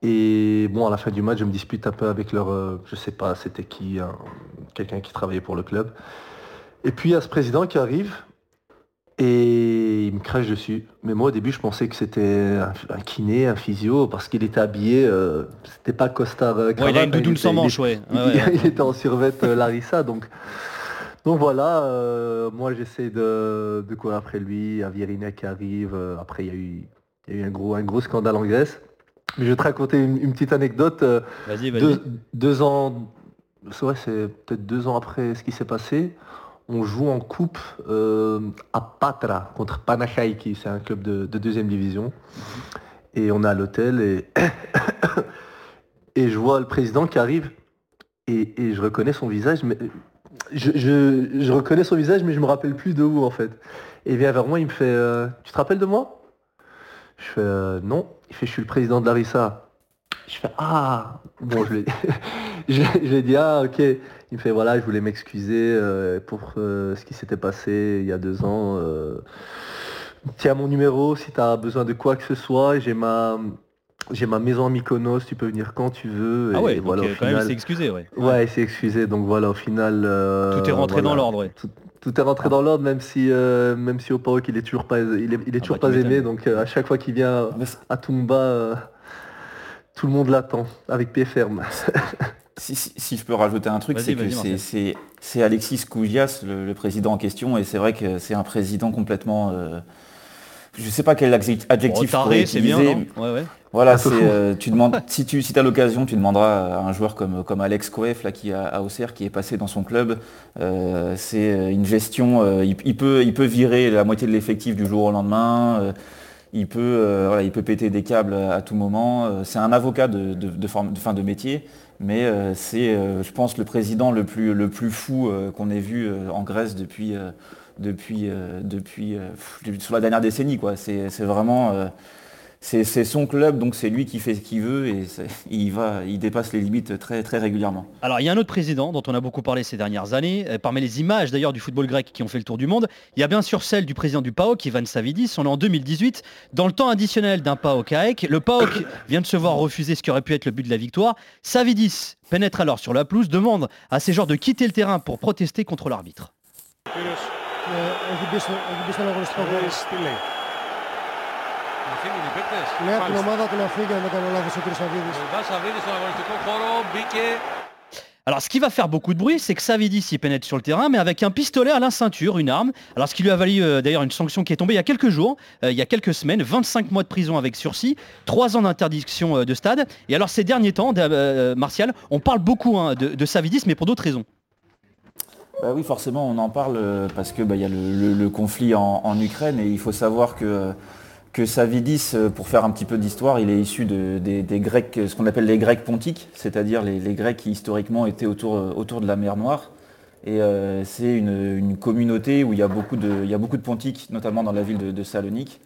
Et bon, à la fin du match, je me dispute un peu avec leur, euh, je sais pas, c'était qui, un- quelqu'un qui travaillait pour le club. Et puis il y a ce président qui arrive et il me crache dessus. Mais moi au début, je pensais que c'était un, un kiné, un physio, parce qu'il était habillé, euh, c'était pas costard. euh, Ouais, il a une doudoune était- sans il manche, ouais. [LAUGHS] il, Ouais, il était en survêt euh, Larissa, donc. Donc voilà, euh, moi j'essaie de, de courir après lui, Avierina qui arrive, après il y a eu, il y a eu un, gros, un gros scandale en Grèce. Mais je vais te raconter une, une petite anecdote. euh, Vas-y, vas-y. deux, deux ans, c'est vrai, c'est peut-être deux ans après ce qui s'est passé, on joue en coupe euh, à Patra contre Panachaiki, c'est un club de, de deuxième division. Et on est à l'hôtel et, [COUGHS] et je vois le président qui arrive et, et je reconnais son visage, mais je, je- je reconnais son visage, mais je me rappelle plus de où en fait. Et il vient vers moi, il me fait euh, Tu te rappelles de moi? Je fais euh, Non. Il fait Je suis le président de Larissa. Je fais Ah Bon, je lui ai, [LAUGHS] je, je lui ai dit Ah, ok. Il me fait Voilà, je voulais m'excuser euh, pour euh, ce qui s'était passé il y a deux ans. euh. tiens mon numéro si tu as besoin de quoi que ce soit. J'ai ma. J'ai ma maison à Mykonos, tu peux venir quand tu veux. Ah ouais, donc, voilà, au quand même final- c'est excusé, ouais. Ouais, il s'est excusé. Donc voilà, au final. euh, Tout est rentré dans l'ordre, ouais. Tout, tout est rentré dans l'ordre, même si, euh, même si il est toujours pas, il est, il est toujours bah, pas aimé. Donc euh, à chaque fois qu'il vient c'est- à Tumba, euh, tout le monde l'attend avec pied ferme. [LAUGHS] Si, si- si je peux rajouter un truc, c'est que c'est- Marcel. c'est c'est Alexis Kougias, le, le président en question, et c'est vrai que c'est un président complètement... euh, je ne sais pas quel adjectif Taré, c'est bien, utiliser. non Ouais, ouais. Voilà, c'est, fou. euh, tu demandes, [LAUGHS] si tu si as l'occasion, tu demanderas à un joueur comme, comme Alex Coef, là, qui est à, Auxerre, qui est passé dans son club. Euh, c'est une gestion, euh, il, il peut, il peut virer la moitié de l'effectif du jour au lendemain. euh, il peut, euh, voilà, il peut péter des câbles à tout moment. Euh, C'est un avocat de, de, de forme- de fin de métier, mais euh, c'est, euh, je pense, le président le plus, le plus fou euh, qu'on ait vu euh, en Grèce depuis, euh, depuis, euh, euh, depuis, sur la dernière décennie. Quoi. C'est, c'est vraiment. Euh, c'est, son club, donc c'est lui qui fait ce qu'il veut et [LAUGHS] il, va, il dépasse les limites très, très régulièrement. Alors il y a un autre président dont on a beaucoup parlé ces dernières années, parmi les images d'ailleurs du football grec qui ont fait le tour du monde, il y a bien sûr celle du président du PAOK, Ivan Savidis, on est en 2018, dans le temps additionnel d'un PAOK AEK, le PAOK [COUGHS] vient de se voir refuser ce qui aurait pu être le but de la victoire, Savidis pénètre alors sur la pelouse, demande à ses joueurs de quitter le terrain pour protester contre l'arbitre. Έχει μπει στο, έχει μπει στον αγωνιστικό χώρο. Βέρης, τι λέει. Να φύγουν οι παίκτες. Λέει από την Μάλιστα. ομάδα του να φύγει αν δεν κάνω λάθος ο κ. Σαββίδης. Ο Ιβάν Σαββίδης στον αγωνιστικό χώρο μπήκε Alors ce qui va faire beaucoup de bruit, c'est que Savidis y pénètre sur le terrain, mais avec un pistolet à la ceinture, une arme. Alors ce qui lui a valu euh, d'ailleurs une sanction qui est tombée il y a quelques jours, euh, il y a quelques semaines, 25 mois de prison avec sursis, 3 ans d'interdiction euh, de stade. Et alors ces derniers temps, euh, Martial, on parle beaucoup hein, de, de Savidis, mais pour d'autres raisons. Bah oui, forcément, on en parle euh, parce que bah, y a le, conflit en, Ukraine et il faut savoir que, que Savidis, euh, pour faire un petit peu d'histoire, il est issu de- des, Grecs, ce qu'on appelle les Grecs pontiques, c'est-à-dire les, Grecs qui historiquement étaient autour, euh, de la mer Noire. Et euh, c'est une, communauté où il y, a beaucoup de, pontiques, notamment dans la ville de, Salonique.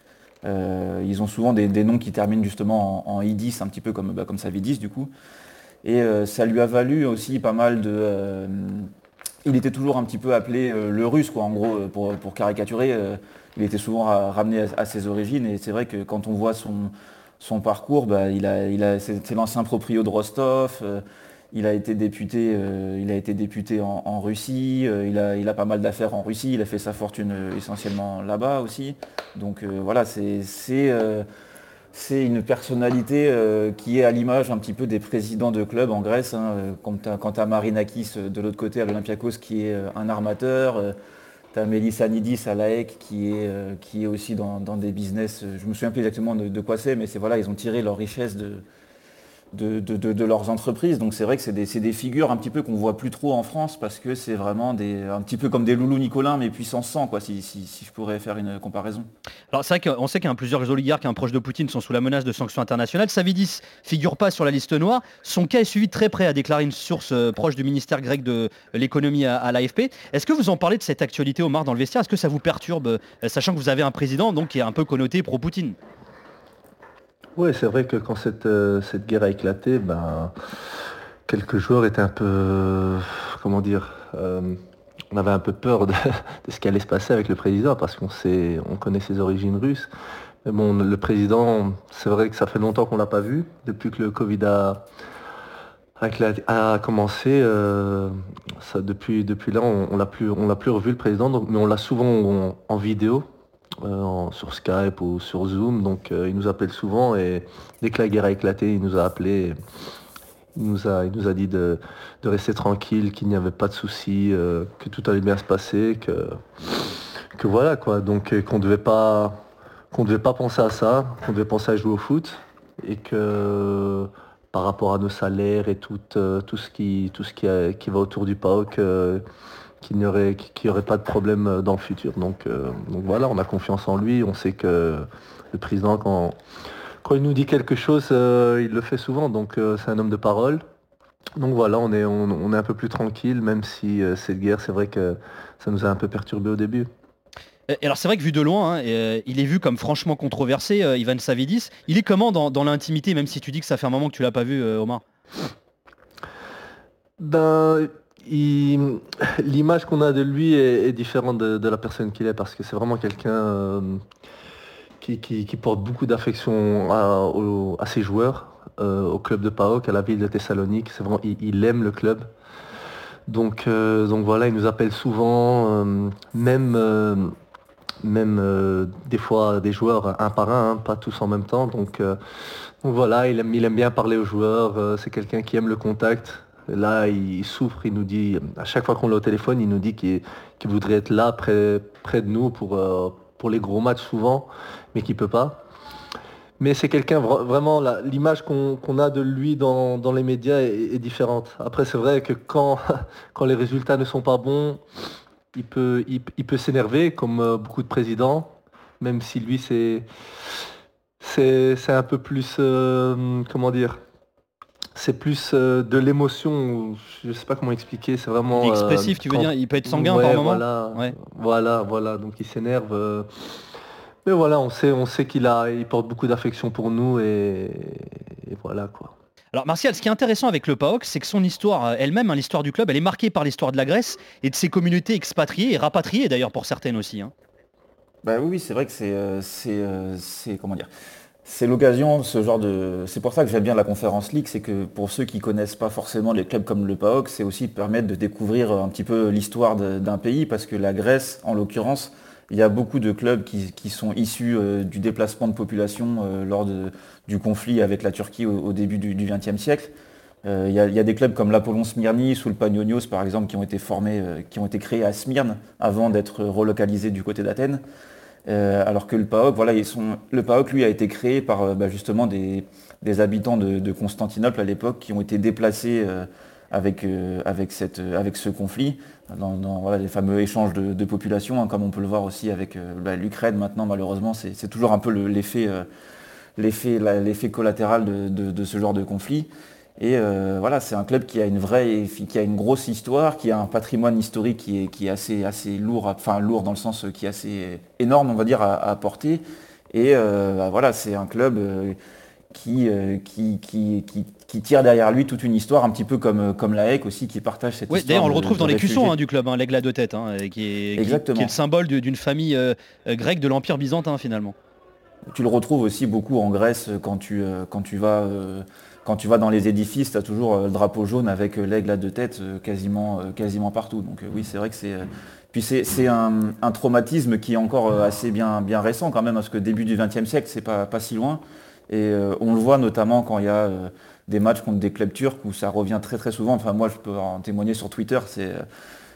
Euh, ils ont souvent des, noms qui terminent justement en, idis, un petit peu comme, bah, Savidis du coup. Et euh, ça lui a valu aussi pas mal de... il était toujours un petit peu appelé euh, le russe, quoi, en gros, euh, pour, pour caricaturer. euh, il était souvent ra- ramené à, ses origines. Et c'est vrai que quand on voit son, son parcours, bah, il a, il a, c'est l'ancien proprio de Rostov. il a été député, il a été député en, en Russie. il, a, il a pas mal d'affaires en Russie. Il a fait sa fortune essentiellement là-bas aussi. Donc voilà, c'est c'est, une personnalité euh, qui est à l'image un petit peu des présidents de clubs en Grèce. hein. Euh, Quand tu as, Marinakis euh, de l'autre côté à l'Olympiakos qui est un armateur, tu as Melissanidis à l'AEC qui est, qui est aussi dans, des business, je me souviens plus exactement de, de quoi c'est, mais c'est voilà, ils ont tiré leur richesse de, de, leurs entreprises. Donc c'est vrai que c'est des, figures un petit peu qu'on voit plus trop en France parce que c'est vraiment un petit peu comme des loulous Nicolin mais puissance 100 quoi, si, je pourrais faire une comparaison. Alors c'est vrai qu'on sait qu'il y a plusieurs oligarques hein, proches de Poutine sont sous la menace de sanctions internationales. Savidis figure pas sur la liste noire. Son cas est suivi très près, a déclaré une source euh, proche du ministère grec de l'économie à, à l'AFP. Est-ce que vous en parlez de cette actualité, Omar, dans le vestiaire? Est-ce que ça vous perturbe, euh, sachant que vous avez un président donc, qui est un peu connoté pro-Poutine? Oui, c'est vrai que quand cette, euh, cette guerre a éclaté, ben, quelques joueurs étaient un peu, comment dire, euh, on avait un peu peur [LAUGHS] de, ce qui allait se passer avec le président parce qu'on sait, on connaît ses origines russes. Mais bon, le président, c'est vrai que ça fait longtemps qu'on l'a pas vu, depuis que le Covid a, a commencé. euh, depuis, depuis là, on, on l'a plus, plus revu le président, mais on l'a souvent en, en vidéo. Euh, sur Skype ou sur Zoom, donc euh, il nous appelle souvent et dès que la guerre a éclaté, il nous a appelé, il nous a, il nous a dit de, de rester tranquille, qu'il n'y avait pas de soucis, euh, que tout allait bien se passer, que, que voilà quoi, donc qu'on devait devait pas penser à ça, qu'on devait penser à jouer au foot et que par rapport à nos salaires et tout, tout ce qui tout ce qui, qui va autour du PAOK, euh, qu'il n'y aurait, pas de problème euh, dans le futur. Donc, euh, donc voilà, on a confiance en lui. On sait que le président, quand, quand il nous dit quelque chose, euh, il le fait souvent. Donc euh, c'est un homme de parole. Donc voilà, on est, on, on est un peu plus tranquille, même si cette guerre, c'est vrai que ça nous a un peu perturbé au début. Et alors c'est vrai que vu de loin, hein, euh, il est vu comme franchement controversé, euh, Ivan Savidis. Il est comment dans, dans l'intimité, même si tu dis que ça fait un moment que tu l'as pas vu, euh, Omar? Ben, l'image qu'on a de lui est, différente de, la personne qu'il est parce que c'est vraiment quelqu'un euh, qui, porte beaucoup d'affection à, ses joueurs, euh, au club de PAOK, à la ville de Thessalonique. C'est vraiment, il, aime le club. Donc, euh, donc voilà, il nous appelle souvent, même, même des fois des joueurs un par un, hein, pas tous en même temps. Donc, donc voilà, il aime, il aime bien parler aux joueurs. c'est quelqu'un qui aime le contact. Là, il souffre, il nous dit, à chaque fois qu'on l'a au téléphone, il nous dit qu'il voudrait être là, près, de nous, pour, euh, pour les gros matchs souvent, mais qu'il peut pas. Mais c'est quelqu'un, vra- vraiment, l'image qu'on a de lui dans, les médias est, différente. Après, c'est vrai que quand, [LAUGHS] les résultats ne sont pas bons, il peut, s'énerver, comme euh, beaucoup de présidents, même si lui, c'est un peu plus, euh, comment dire, c'est plus euh, de l'émotion. Je sais pas comment expliquer. C'est vraiment Il est euh, expressif, tu veux quand- dire Il peut être sanguin Ouais, par moment Voilà, Ouais. voilà, voilà. Donc il s'énerve. euh, mais voilà, on sait, on sait qu'il a, il porte beaucoup d'affection pour nous et, et voilà quoi. Alors Martial, ce qui est intéressant avec le PAOK, c'est que son histoire elle-même, hein, l'histoire du club, elle est marquée par l'histoire de la Grèce et de ses communautés expatriées et rapatriées d'ailleurs pour certaines aussi. hein. Bah oui, oui, c'est vrai que c'est, euh, c'est, euh, c'est- comment dire, c'est l'occasion, ce genre de, c'est pour ça que j'aime bien la conférence League, c'est que pour ceux qui connaissent pas forcément les clubs comme le PAOK, c'est aussi permettre de découvrir un petit peu l'histoire d'un pays, parce que la Grèce, en l'occurrence, il y a beaucoup de clubs qui, sont issus euh, du déplacement de population euh, lors du conflit avec la Turquie au, début du XXe siècle. Euh, Il y, a- des clubs comme l'Apollon Smyrnis ou le Panionios par exemple qui ont été créés à Smyrne avant d'être relocalisés du côté d'Athènes. Euh, alors que le PAOK, voilà, ils sont, le PAOK lui a été créé par euh, bah, justement des, habitants de, Constantinople à l'époque qui ont été déplacés euh, avec, avec, cette, avec ce conflit, dans, dans, voilà, les fameux échanges de, de population, hein, comme on peut le voir aussi avec bah, l'Ukraine maintenant malheureusement, c'est toujours un peu le- l'effet l'effet la- l'effet collatéral de- de ce genre de conflit. Et euh, voilà, c'est un club qui a une vraie, qui a une grosse histoire, qui a un patrimoine historique qui est, qui est assez, assez lourd, enfin lourd dans le sens qui est assez énorme, on va dire, à, à apporter. Et euh, bah, voilà, c'est un club euh, qui, euh, qui, qui, qui- qui tire derrière lui toute une histoire, un petit peu comme, comme la HEC aussi, qui partage cette Ouais, histoire. d'ailleurs, on le retrouve de dans les cuissons hein, du club, hein, l'aigle à deux têtes, hein, qui, est, qui- Exactement. qui est le symbole d'une famille euh, euh, grecque de l'Empire byzantin finalement. Tu le retrouves aussi beaucoup en Grèce euh, quand tu, euh, quand tu, vas, euh, quand tu vas dans les édifices, tu as toujours euh, le drapeau jaune avec euh, l'aigle à deux têtes euh, quasiment, quasiment partout. Donc oui, c'est vrai que c'est... Puis c'est un, un traumatisme qui est encore assez bien, bien récent quand même, parce que début du XXe siècle, c'est pas, pas si loin. Et on le voit notamment quand il y a des matchs contre des clubs turcs où ça revient très très souvent. Enfin moi je peux en témoigner sur Twitter, c'est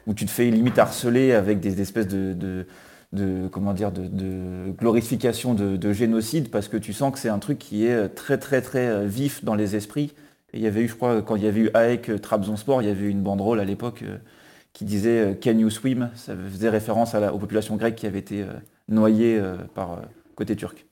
où tu te fais limite harceler avec des espèces de, de- de comment de, glorification de, de génocide parce que tu sens que c'est un truc qui est très très très euh, vif dans les esprits. Et il y avait eu, je crois, quand il y avait eu AEK euh, Trabzonspor, il y avait eu une banderole à l'époque euh, qui disait Can you swim? Ça faisait référence à la- aux populations grecques qui avaient été noyées par côté turc.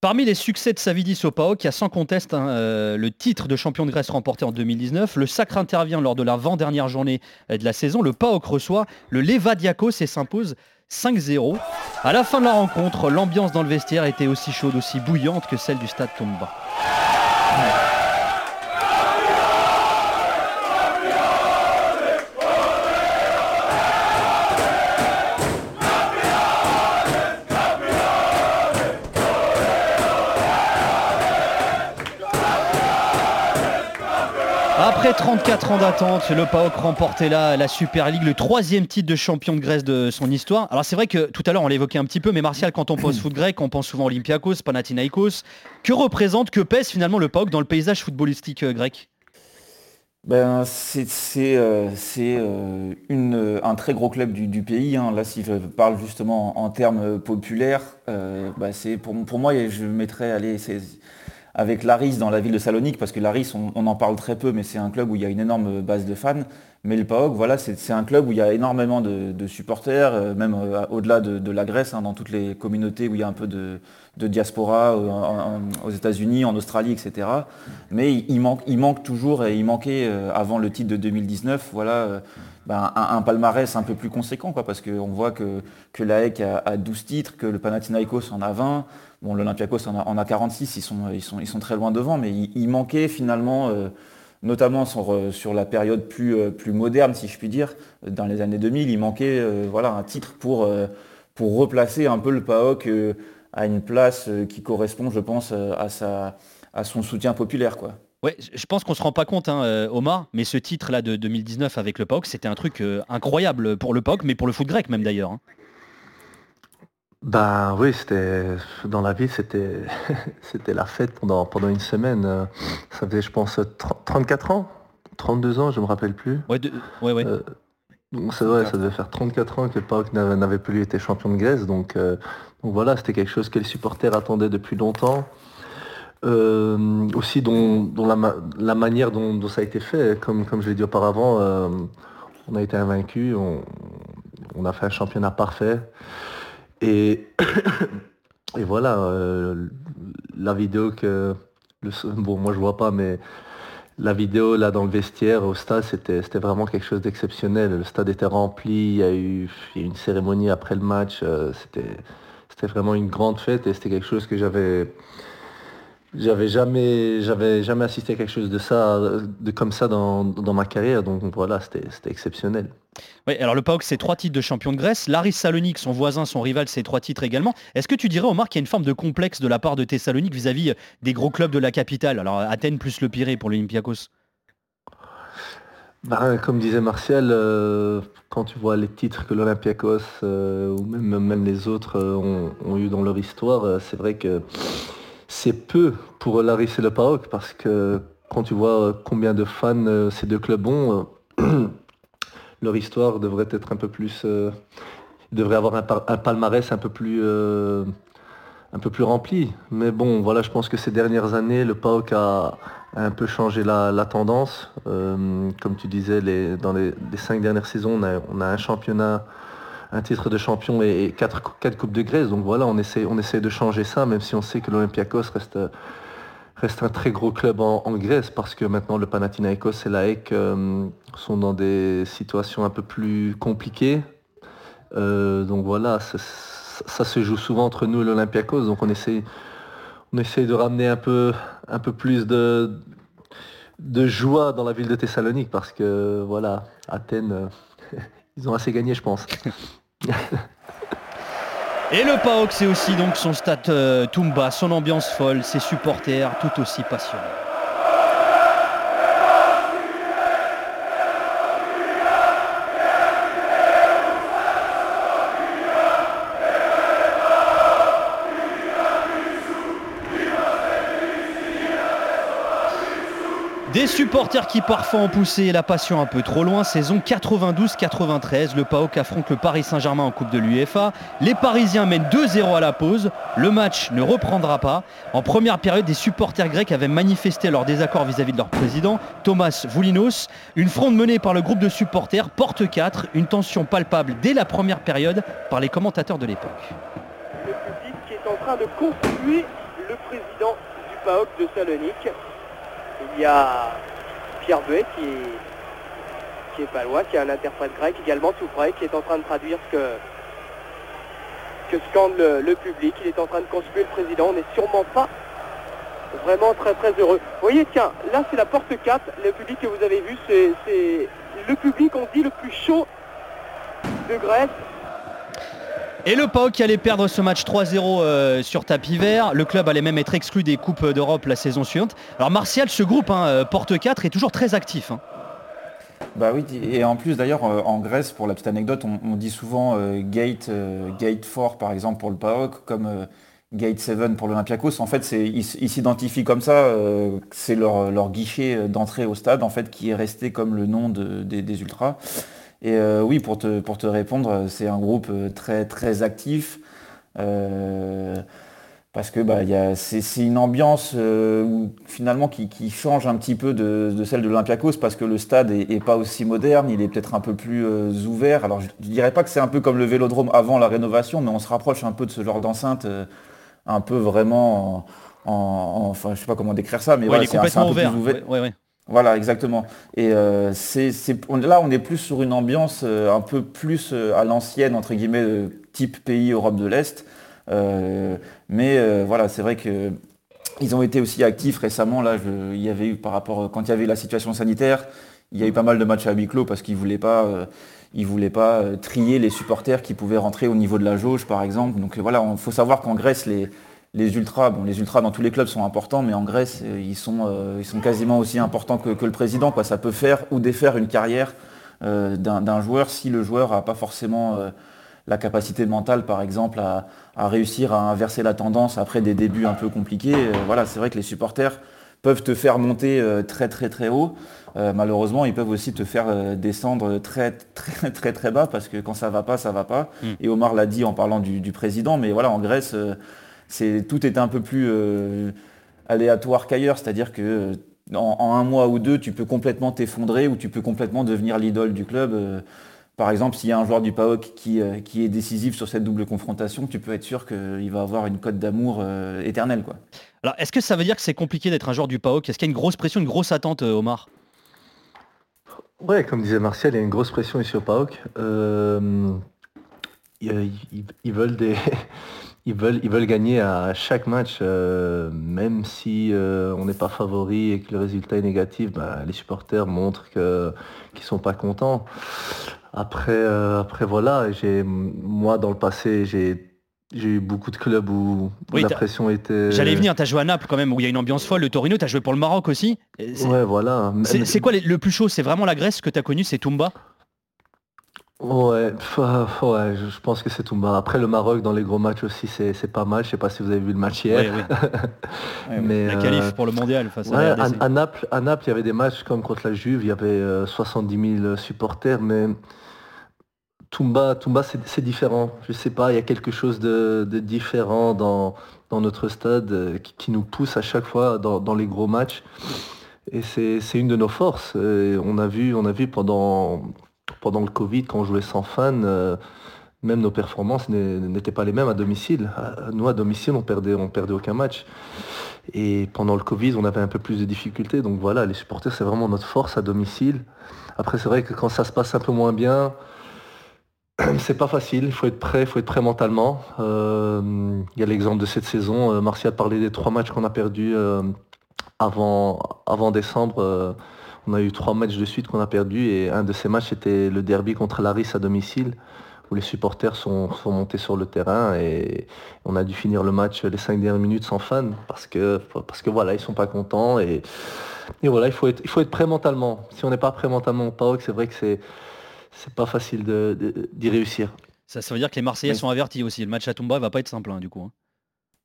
Parmi les succès de Savidis au PAOK, il y a sans conteste hein, le titre de champion de Grèce remporté en 2019. Le sacre intervient lors de la 20 journée de la saison. Le PAOK reçoit le Levadiakos et s'impose 5-0. À la fin de la rencontre, l'ambiance dans le vestiaire était aussi chaude, aussi bouillante que celle du stade Tomba. Après 34 ans d'attente, le PAOK remportait la, la Super League, le troisième titre de champion de Grèce de son histoire. Alors c'est vrai que tout à l'heure on l'évoquait un petit peu, mais Martial, quand on pense foot grec, on pense souvent Olympiakos, Panathinaikos. Que représente, que pèse finalement le PAOK dans le paysage footballistique euh, grec? Ben, c'est euh, euh, euh, un très gros club du, pays. hein. Là, si je parle justement en, termes populaires, bah, c'est pour, pour moi, je mettrais aller avec Laris dans la ville de Salonique, parce que Laris, on, en parle très peu, mais c'est un club où il y a une énorme base de fans. Mais le PAOK, voilà, c'est un club où il y a énormément de, supporters, euh, même euh, au-delà de, la Grèce, hein, dans toutes les communautés où il y a un peu de, diaspora, euh, aux États-Unis, en Australie, etc. Mais il, manque, toujours, et il manquait avant le titre de 2019, voilà, ben, un, palmarès un peu plus conséquent, parce qu'on voit que, que l'AEC a, a 12 titres, que le Panathinaikos en a 20, bon, l'Olympiakos en a, en a 46, ils sont, très loin devant, mais il, manquait finalement, euh, notamment sur, euh, sur la période plus, euh, plus moderne, si je puis dire, dans les années 2000, il manquait voilà, un titre pour, replacer un peu le euh, à une place qui correspond, je pense, à, son soutien populaire. Je pense qu'on se rend pas compte, hein, Omar, mais ce titre-là de 2019 avec le PAOK, c'était un truc incroyable pour le PAOK, mais pour le foot grec même d'ailleurs. hein. Ben oui, c'était dans la vie, c'était [LAUGHS] c'était la fête pendant pendant une semaine. Ça faisait, je pense, 30 34 ans, 32 ans, je me rappelle plus. Ouais, de- ouais, ouais. Euh, donc c'est vrai, ça devait faire 34 ans que le PAOK n'avait plus été champion de Grèce. Donc, euh, donc voilà, c'était quelque chose que les supporters attendaient depuis longtemps. Euh, aussi dont, dont la, ma- la manière dont, dont ça a été fait, comme, comme je l'ai dit auparavant, on a été invaincu, on, on a fait un championnat parfait. Et [COUGHS] et voilà, euh, la vidéo que... le- bon, moi je vois pas, mais la vidéo là dans le vestiaire au stade, c'était c'était vraiment quelque chose d'exceptionnel. Le stade était rempli, il y a eu, une cérémonie après le match. euh, c'était c'était vraiment une grande fête et c'était quelque chose que j'avais j'avais jamais j'avais jamais assisté à quelque chose de ça de comme ça dans, dans ma carrière. Donc voilà, c'était c'était exceptionnel. Oui, alors le PAOK, c'est trois titres de champion de Grèce. Laris Salonique, son voisin, son rival, c'est trois titres également. Est-ce que tu dirais, Omar, qu'il y a une forme de complexe de la part de Thessalonique vis-à-vis euh, des gros clubs de la capitale? Alors Athènes plus le Pirée pour l'Olympiakos. Ben, comme disait Martial, euh, quand tu vois les titres que l'Olympiakos euh, ou même, même les autres euh, ont, ont eu dans leur histoire, c'est vrai que c'est peu pour Laris et le PAOK parce que quand tu vois combien de fans euh, ces deux clubs ont, euh, [CLEARS THROAT] leur histoire devrait être un peu plus, euh, ils devraient avoir un, palmarès un peu plus, un peu plus rempli. Mais bon, voilà, je pense que ces dernières années, le PAOK a, un peu changé la, tendance. Comme tu disais, les, dans les, les cinq dernières saisons, on a, on a un championnat, un titre de champion et, quatre, quatre coupes de Grèce. Donc voilà, on essaie, on essaie de changer ça, même si on sait que l'Olympiakos reste, reste un très gros club en, Grèce, parce que maintenant le Panathinaikos et l'AEK euh, sont dans des situations un peu plus compliquées. Euh, donc voilà, ça, se joue souvent entre nous et l'Olympiakos. Donc on essaie, on essaie de ramener un peu, un peu plus de, de joie dans la ville de Thessalonique parce que voilà, Athènes, [LAUGHS] ils ont assez gagné, je pense. Et le PAOK, c'est aussi donc son stade euh, son ambiance folle, ses supporters tout aussi passionnés. Des supporters qui parfois ont poussé la passion un peu trop loin. Saison 92-93, le PAOK affronte le Paris Saint-Germain en Coupe de l'UEFA. Les Parisiens mènent 2-0 à la pause. Le match ne reprendra pas. En première période, des supporters grecs avaient manifesté leur désaccord vis-à-vis de leur président, Thomas Voulinos. Une fronde menée par le groupe de supporters porte 4. Une tension palpable dès la première période par les commentateurs de l'époque. le public qui est en train de constituer le président du PAOK de Salonique. Il y a Pierre Buet qui est, qui palois, qui est un interprète grec également, Soufray, qui est en train de traduire ce que, que scande le, public. Il est en train de constituer le président. On n'est sûrement pas vraiment très très heureux. Vous voyez, tiens, là c'est la porte 4. Le public que vous avez vu, c'est le public, on dit, le plus chaud de Grèce. Et le PAOK allait perdre ce match 3-0 euh, sur tapis vert. Le club allait même être exclu des Coupes d'Europe la saison suivante. Alors Martial, ce groupe, hein, euh, porte 4, est toujours très actif. hein. Bah oui, et en plus d'ailleurs euh, en Grèce, pour la petite anecdote, on, dit souvent Gate, Gate 4 par exemple pour le PAOK, comme Gate 7 pour l'Olympiakos. En fait, ils s'identifient comme ça, c'est leur, leur guichet d'entrée au stade en fait qui est resté comme le nom de- des, des ultras. Et euh, oui, pour te, pour te répondre, c'est un groupe euh, très très actif. euh, parce que bah, c'est une ambiance euh, où, finalement qui, qui change un petit peu de, de celle de l'Olympiakos parce que le stade est, est pas aussi moderne, il est peut-être un peu plus euh, ouvert. Alors je, je dirais pas que c'est un peu comme le Vélodrome avant la rénovation, mais on se rapproche un peu de ce genre d'enceinte, euh, un peu vraiment, en, en- enfin je sais pas comment décrire ça, mais Ouais, c'est un- peu plus ouvert. ouvert. Ouais, ouais. Voilà, exactement. Et euh, là, on est plus sur une ambiance euh, un peu plus euh, à l'ancienne, entre guillemets, type pays Europe de l'Est. Mais voilà, c'est vrai que ils ont été aussi actifs récemment. Là, il y avait eu par rapport quand il y avait la situation sanitaire, il y a eu pas mal de matchs à huis clos parce qu'ils voulaient voulaient pas trier les supporters qui pouvaient rentrer au niveau de la jauge, par exemple. Donc voilà, il faut savoir qu'en Grèce, les les ultras, bon, les ultras dans tous les clubs sont importants, mais en Grèce, euh, ils sont, euh, ils sont quasiment aussi importants que, que le président. Quoi. Ça peut faire ou défaire une carrière euh, d'un joueur si le joueur n'a pas forcément euh, la capacité mentale, par exemple, à, à réussir à inverser la tendance après des débuts un peu compliqués. Voilà, c'est vrai que les supporters peuvent te faire monter euh, très très très haut. Euh, malheureusement, ils peuvent aussi te faire descendre très très très très bas parce que quand ça va pas, ça va pas. Mm. Et Omar l'a dit en parlant du, du président, mais voilà, en Grèce, euh, c'est tout est un peu plus euh, aléatoire qu'ailleurs, c'est-à-dire que en, en un mois ou deux, tu peux complètement t'effondrer ou tu peux complètement devenir l'idole du club. euh, par exemple, s'il y a un joueur du PAOK qui, euh, qui est décisif sur cette double confrontation, tu peux être sûr qu'il va avoir une cote d'amour euh, éternelle. Quoi. Alors, est-ce que ça veut dire que c'est compliqué d'être un joueur du PAOK Est-ce qu'il y a une grosse pression, une grosse attente, Omar? Ouais, comme disait Martial, il y a une grosse pression ici au. Euh, ils- ils veulent des, ils veulent, ils veulent gagner à chaque match, euh, même si euh, on n'est pas favori et que le résultat est négatif. bah, les supporters montrent que qu'ils sont pas contents. Après, euh, après voilà, j'ai moi dans le passé, j'ai j'ai eu beaucoup de clubs où, où Oui, la pression était. J'allais venir, t'as joué à Naples quand même, où il y a une ambiance folle. Le Torino, t'as joué pour le Maroc aussi. Ouais, voilà. C'est quoi les- le plus chaud C'est vraiment la Grèce que t'as connu, c'est Toumba? Ouais, pff, euh, ouais, je je pense que c'est tout bas. Après le Maroc dans les gros matchs aussi c'est pas mal. Je sais pas si vous avez vu le match hier. Oui. [LAUGHS] Mais, La euh, qualif pour le mondial face à ouais, la à, RDC. à Naples, à Naples, il y avait des matchs comme contre la Juve, il y avait euh, 70 000 supporters, mais Toumba, Toumba c'est différent. Je sais pas, il y a quelque chose de, de différent dans, dans notre stade euh, qui, qui nous pousse à chaque fois dans, dans les gros matchs. Et c'est c'est une de nos forces. Et on a vu, on a vu pendant, pendant le Covid, quand on jouait sans fans, euh, même nos performances n'étaient pas les mêmes à domicile. Euh, Nous, à domicile, on perdait, on perdait aucun match. Et pendant le Covid, on avait un peu plus de difficultés. Donc voilà, les supporters, c'est vraiment notre force à domicile. Après, c'est vrai que quand ça se passe un peu moins bien, [CLEARS THROAT] c'est pas facile. Il faut être prêt, il faut être prêt mentalement. Euh, Il y a l'exemple de cette saison. Martial parlait des trois matchs qu'on a perdus avant, avant décembre. On a eu trois matchs de suite qu'on a perdus et un de ces matchs était le derby contre Laris à domicile où les supporters sont, sont montés sur le terrain et on a dû finir le match les cinq dernières minutes sans fans parce que, parce que voilà, ils sont pas contents et, et voilà, il faut, être, il faut être prêt mentalement. Si on n'est pas prêt mentalement au PAOK, c'est vrai que c'est, c'est pas facile de- de- d'y réussir. Ça, ça veut dire que les Marseillais Oui. sont avertis aussi. Le match à Toumba va pas être simple hein, du coup. hein.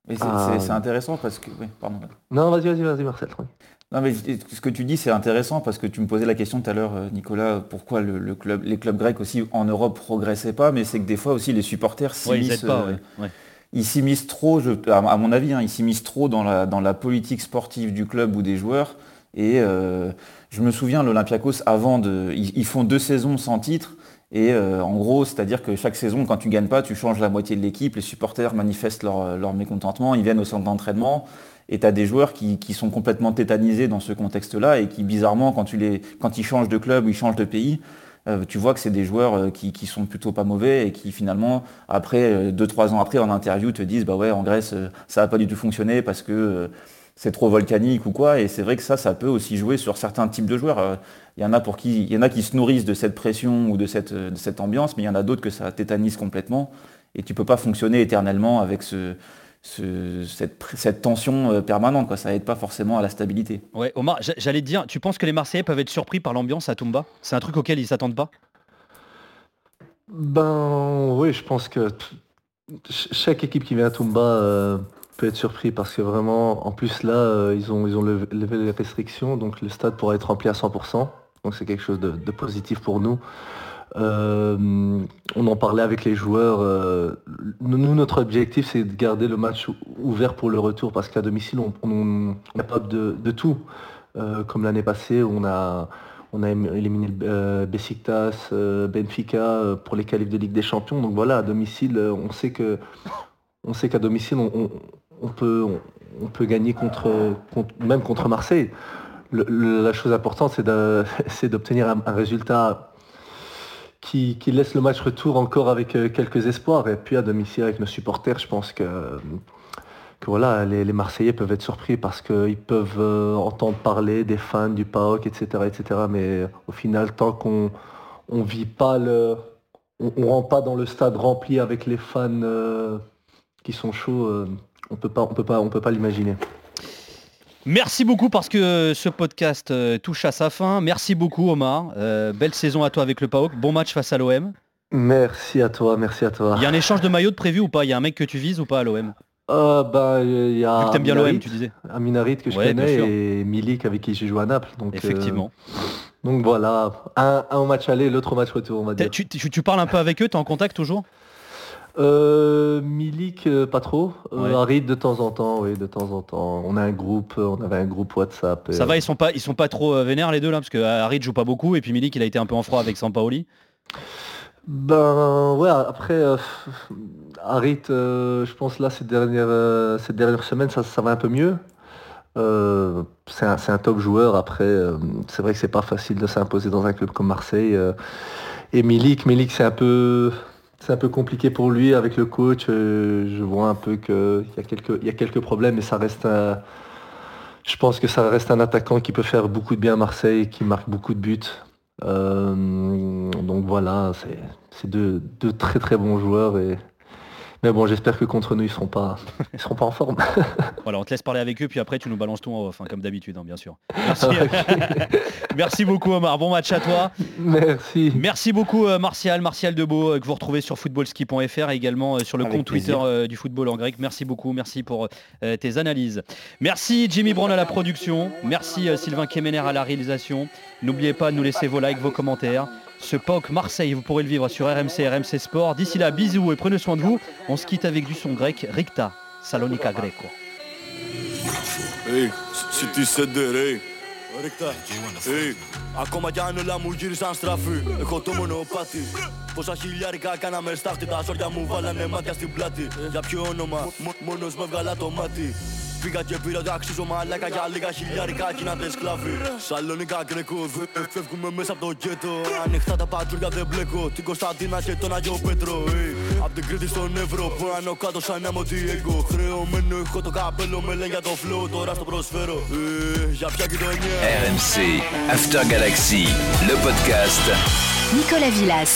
C'est c'est intéressant parce que... oui, pardon. Non, vas-y, vas-y, vas-y, Marcel. oui. Non mais ce que tu dis c'est intéressant parce que tu me posais la question tout à l'heure euh, Nicolas pourquoi le, le club, les clubs grecs aussi en Europe progressaient pas mais c'est que des fois aussi les supporters s'immiscent euh, ouais. Ouais. ils s'immiscent trop je- à, à mon avis hein, ils s'immiscent trop dans la, dans la politique sportive du club ou des joueurs et euh, je me souviens l'Olympiakos avant de ils, ils font deux saisons sans titre et euh, en gros c'est à dire que chaque saison quand tu gagnes pas tu changes la moitié de l'équipe les supporters manifestent leur, leur mécontentement ils viennent au centre d'entraînement et tu as des joueurs qui, sont complètement tétanisés dans ce contexte-là et qui, bizarrement, quand, tu les, quand ils changent de club ou ils changent de pays, euh, tu vois que c'est des joueurs euh, qui, qui sont plutôt pas mauvais et qui finalement, après, euh, deux, trois ans après, en interview, te disent, bah ouais, en Grèce, euh, ça n'a pas du tout fonctionné parce que euh, c'est trop volcanique ou quoi. Et c'est vrai que ça, ça peut aussi jouer sur certains types de joueurs. Euh, Il y en a pour qui, il y en a qui se nourrissent de cette pression ou de cette, de cette ambiance, mais il y en a d'autres que ça tétanise complètement. Et tu peux pas fonctionner éternellement avec ce, ce- cette, tension euh, permanente. Quoi. Ça aide pas forcément à la stabilité. Ouais, Omar, j'a- j'allais te dire, tu penses que les Marseillais peuvent être surpris par l'ambiance à Toumba? C'est un truc auquel ils s'attendent pas? Ben oui, je pense que chaque équipe qui vient à Toumba euh, peut être surpris parce que vraiment, en plus là, euh, ils ont, ils ont levé, les restrictions, donc le stade pourra être rempli à 100%. Donc c'est quelque chose de, positif pour nous. Euh, on en parlait avec les joueurs. euh, nous, notre objectif, c'est de garder le match ou- ouvert pour le retour parce qu'à domicile, on, est capable de, tout. Comme l'année passée, on a, on a éliminé euh, Besiktas, Benfica pour les qualifs de Ligue des Champions. Donc voilà, à domicile, on sait que, on sait qu'à domicile, on- on peut, gagner contre, même contre Marseille. Le- le- la chose importante, c'est [LAUGHS] d'obtenir un, résultat qui, laisse le match retour encore avec euh, quelques espoirs. Et puis à domicile avec nos supporters, je pense que, voilà, les, Marseillais peuvent être surpris parce qu'ils peuvent euh, entendre parler des fans du PAOK, etc. etc. mais au final, tant qu'on on vit pas le. On, on rentre pas dans le stade rempli avec les fans euh, qui sont chauds, euh, on peut pas, on peut pas, on peut pas l'imaginer. Merci beaucoup parce que ce podcast euh, touche à sa fin. Merci beaucoup Omar. Euh, belle saison à toi avec le PAOK. Bon match face à l'OM. Merci à toi, merci à toi. Il y a un échange de maillot de prévu ou pas? Il y a un mec que tu vises ou pas à l'OM Euh, bah, il y a Vu que t'aimes bien l'OM, tu disais. Aminarit que je Ouais, connais et Milik avec qui j'ai joué à Naples. Donc, euh, Effectivement. donc voilà, un, un match aller, l'autre au match retour, on va T'as- dire. Tu, tu- tu parles un peu avec eux, tu es en contact toujours? Euh, Milik, euh, pas trop. Euh, Ouais. De temps en temps, oui, de temps en temps. On a un groupe, euh, on avait un groupe WhatsApp. Ça va, ils sont pas, ils sont pas trop vénères les deux là Parce que joue pas beaucoup et puis Milik il a été un peu en froid avec Sampaoli. Ben ouais, après, euh, Harit, euh, je pense là, ces dernières, euh, ces dernières semaines, ça, ça va un peu mieux. C'est un, un top joueur. Après, c'est vrai que c'est pas facile de s'imposer dans un club comme Marseille. et Milik, Milik, c'est un peu, c'est un peu compliqué pour lui avec le coach. euh, je vois un peu qu'il y a quelques, problèmes, mais ça reste un, je pense que ça reste un attaquant qui peut faire beaucoup de bien à Marseille, qui marque beaucoup de buts. Euh, donc voilà, c'est c'est deux, deux très très bons joueurs. Et... Mais bon, j'espère que contre nous, ils seront pas, [LAUGHS] ils seront pas en forme. Voilà, on te laisse parler avec eux, puis après tu nous balances tout en off, hein, comme d'habitude, hein, bien sûr. Merci. [LAUGHS] [LAUGHS] Merci beaucoup Omar, bon match à toi. Merci. Merci beaucoup euh, Martial, Martial Debeau, euh, que vous retrouvez sur footballski.fr et également euh, sur le Avec compte plaisir. Twitter euh, du football en grec. Merci beaucoup, merci pour euh, tes analyses. Merci Jimmy Brown à la production, merci euh, Sylvain Kemener à la réalisation. N'oubliez pas de nous laisser vos likes, vos commentaires Ce POC Marseille, vous pourrez le vivre sur RMC, RMC Sport. D'ici là, bisous et prenez soin de vous. On se quitte avec du son grec, Ricta, Salonika Greco. Hey, si τι σεντερέι Ρίχτα hey. Ακόμα κι αν όλα μου γύρισαν στραφή Έχω το μονοπάτι Πόσα χιλιάρικα κάναμε στάχτη Τα ζόρια μου βάλανε μάτια στην πλάτη Για ποιο όνομα μο- Μόνος με βγάλα το μάτι Πήγα και πήρα το αξίζω μαλάκα για λίγα χιλιάρικα κι να δεν σκλάβει Σαλονικά γκρεκό, δε- φεύγουμε μέσα από το γκέτο Ανοιχτά τα πατρούλια δεν μπλέκω Την Κωνσταντίνα και τον Άγιο Πέτρο hey. Απ' την Κρήτη στον Εύρο που άνω κάτω σαν άμμο τι έγκο Χρεωμένο έχω το καπέλο με λένε για το flow τώρα στο προσφέρω hey. Για ποια γειτονιά RMC After Galaxy, le podcast. Nicolas Villas.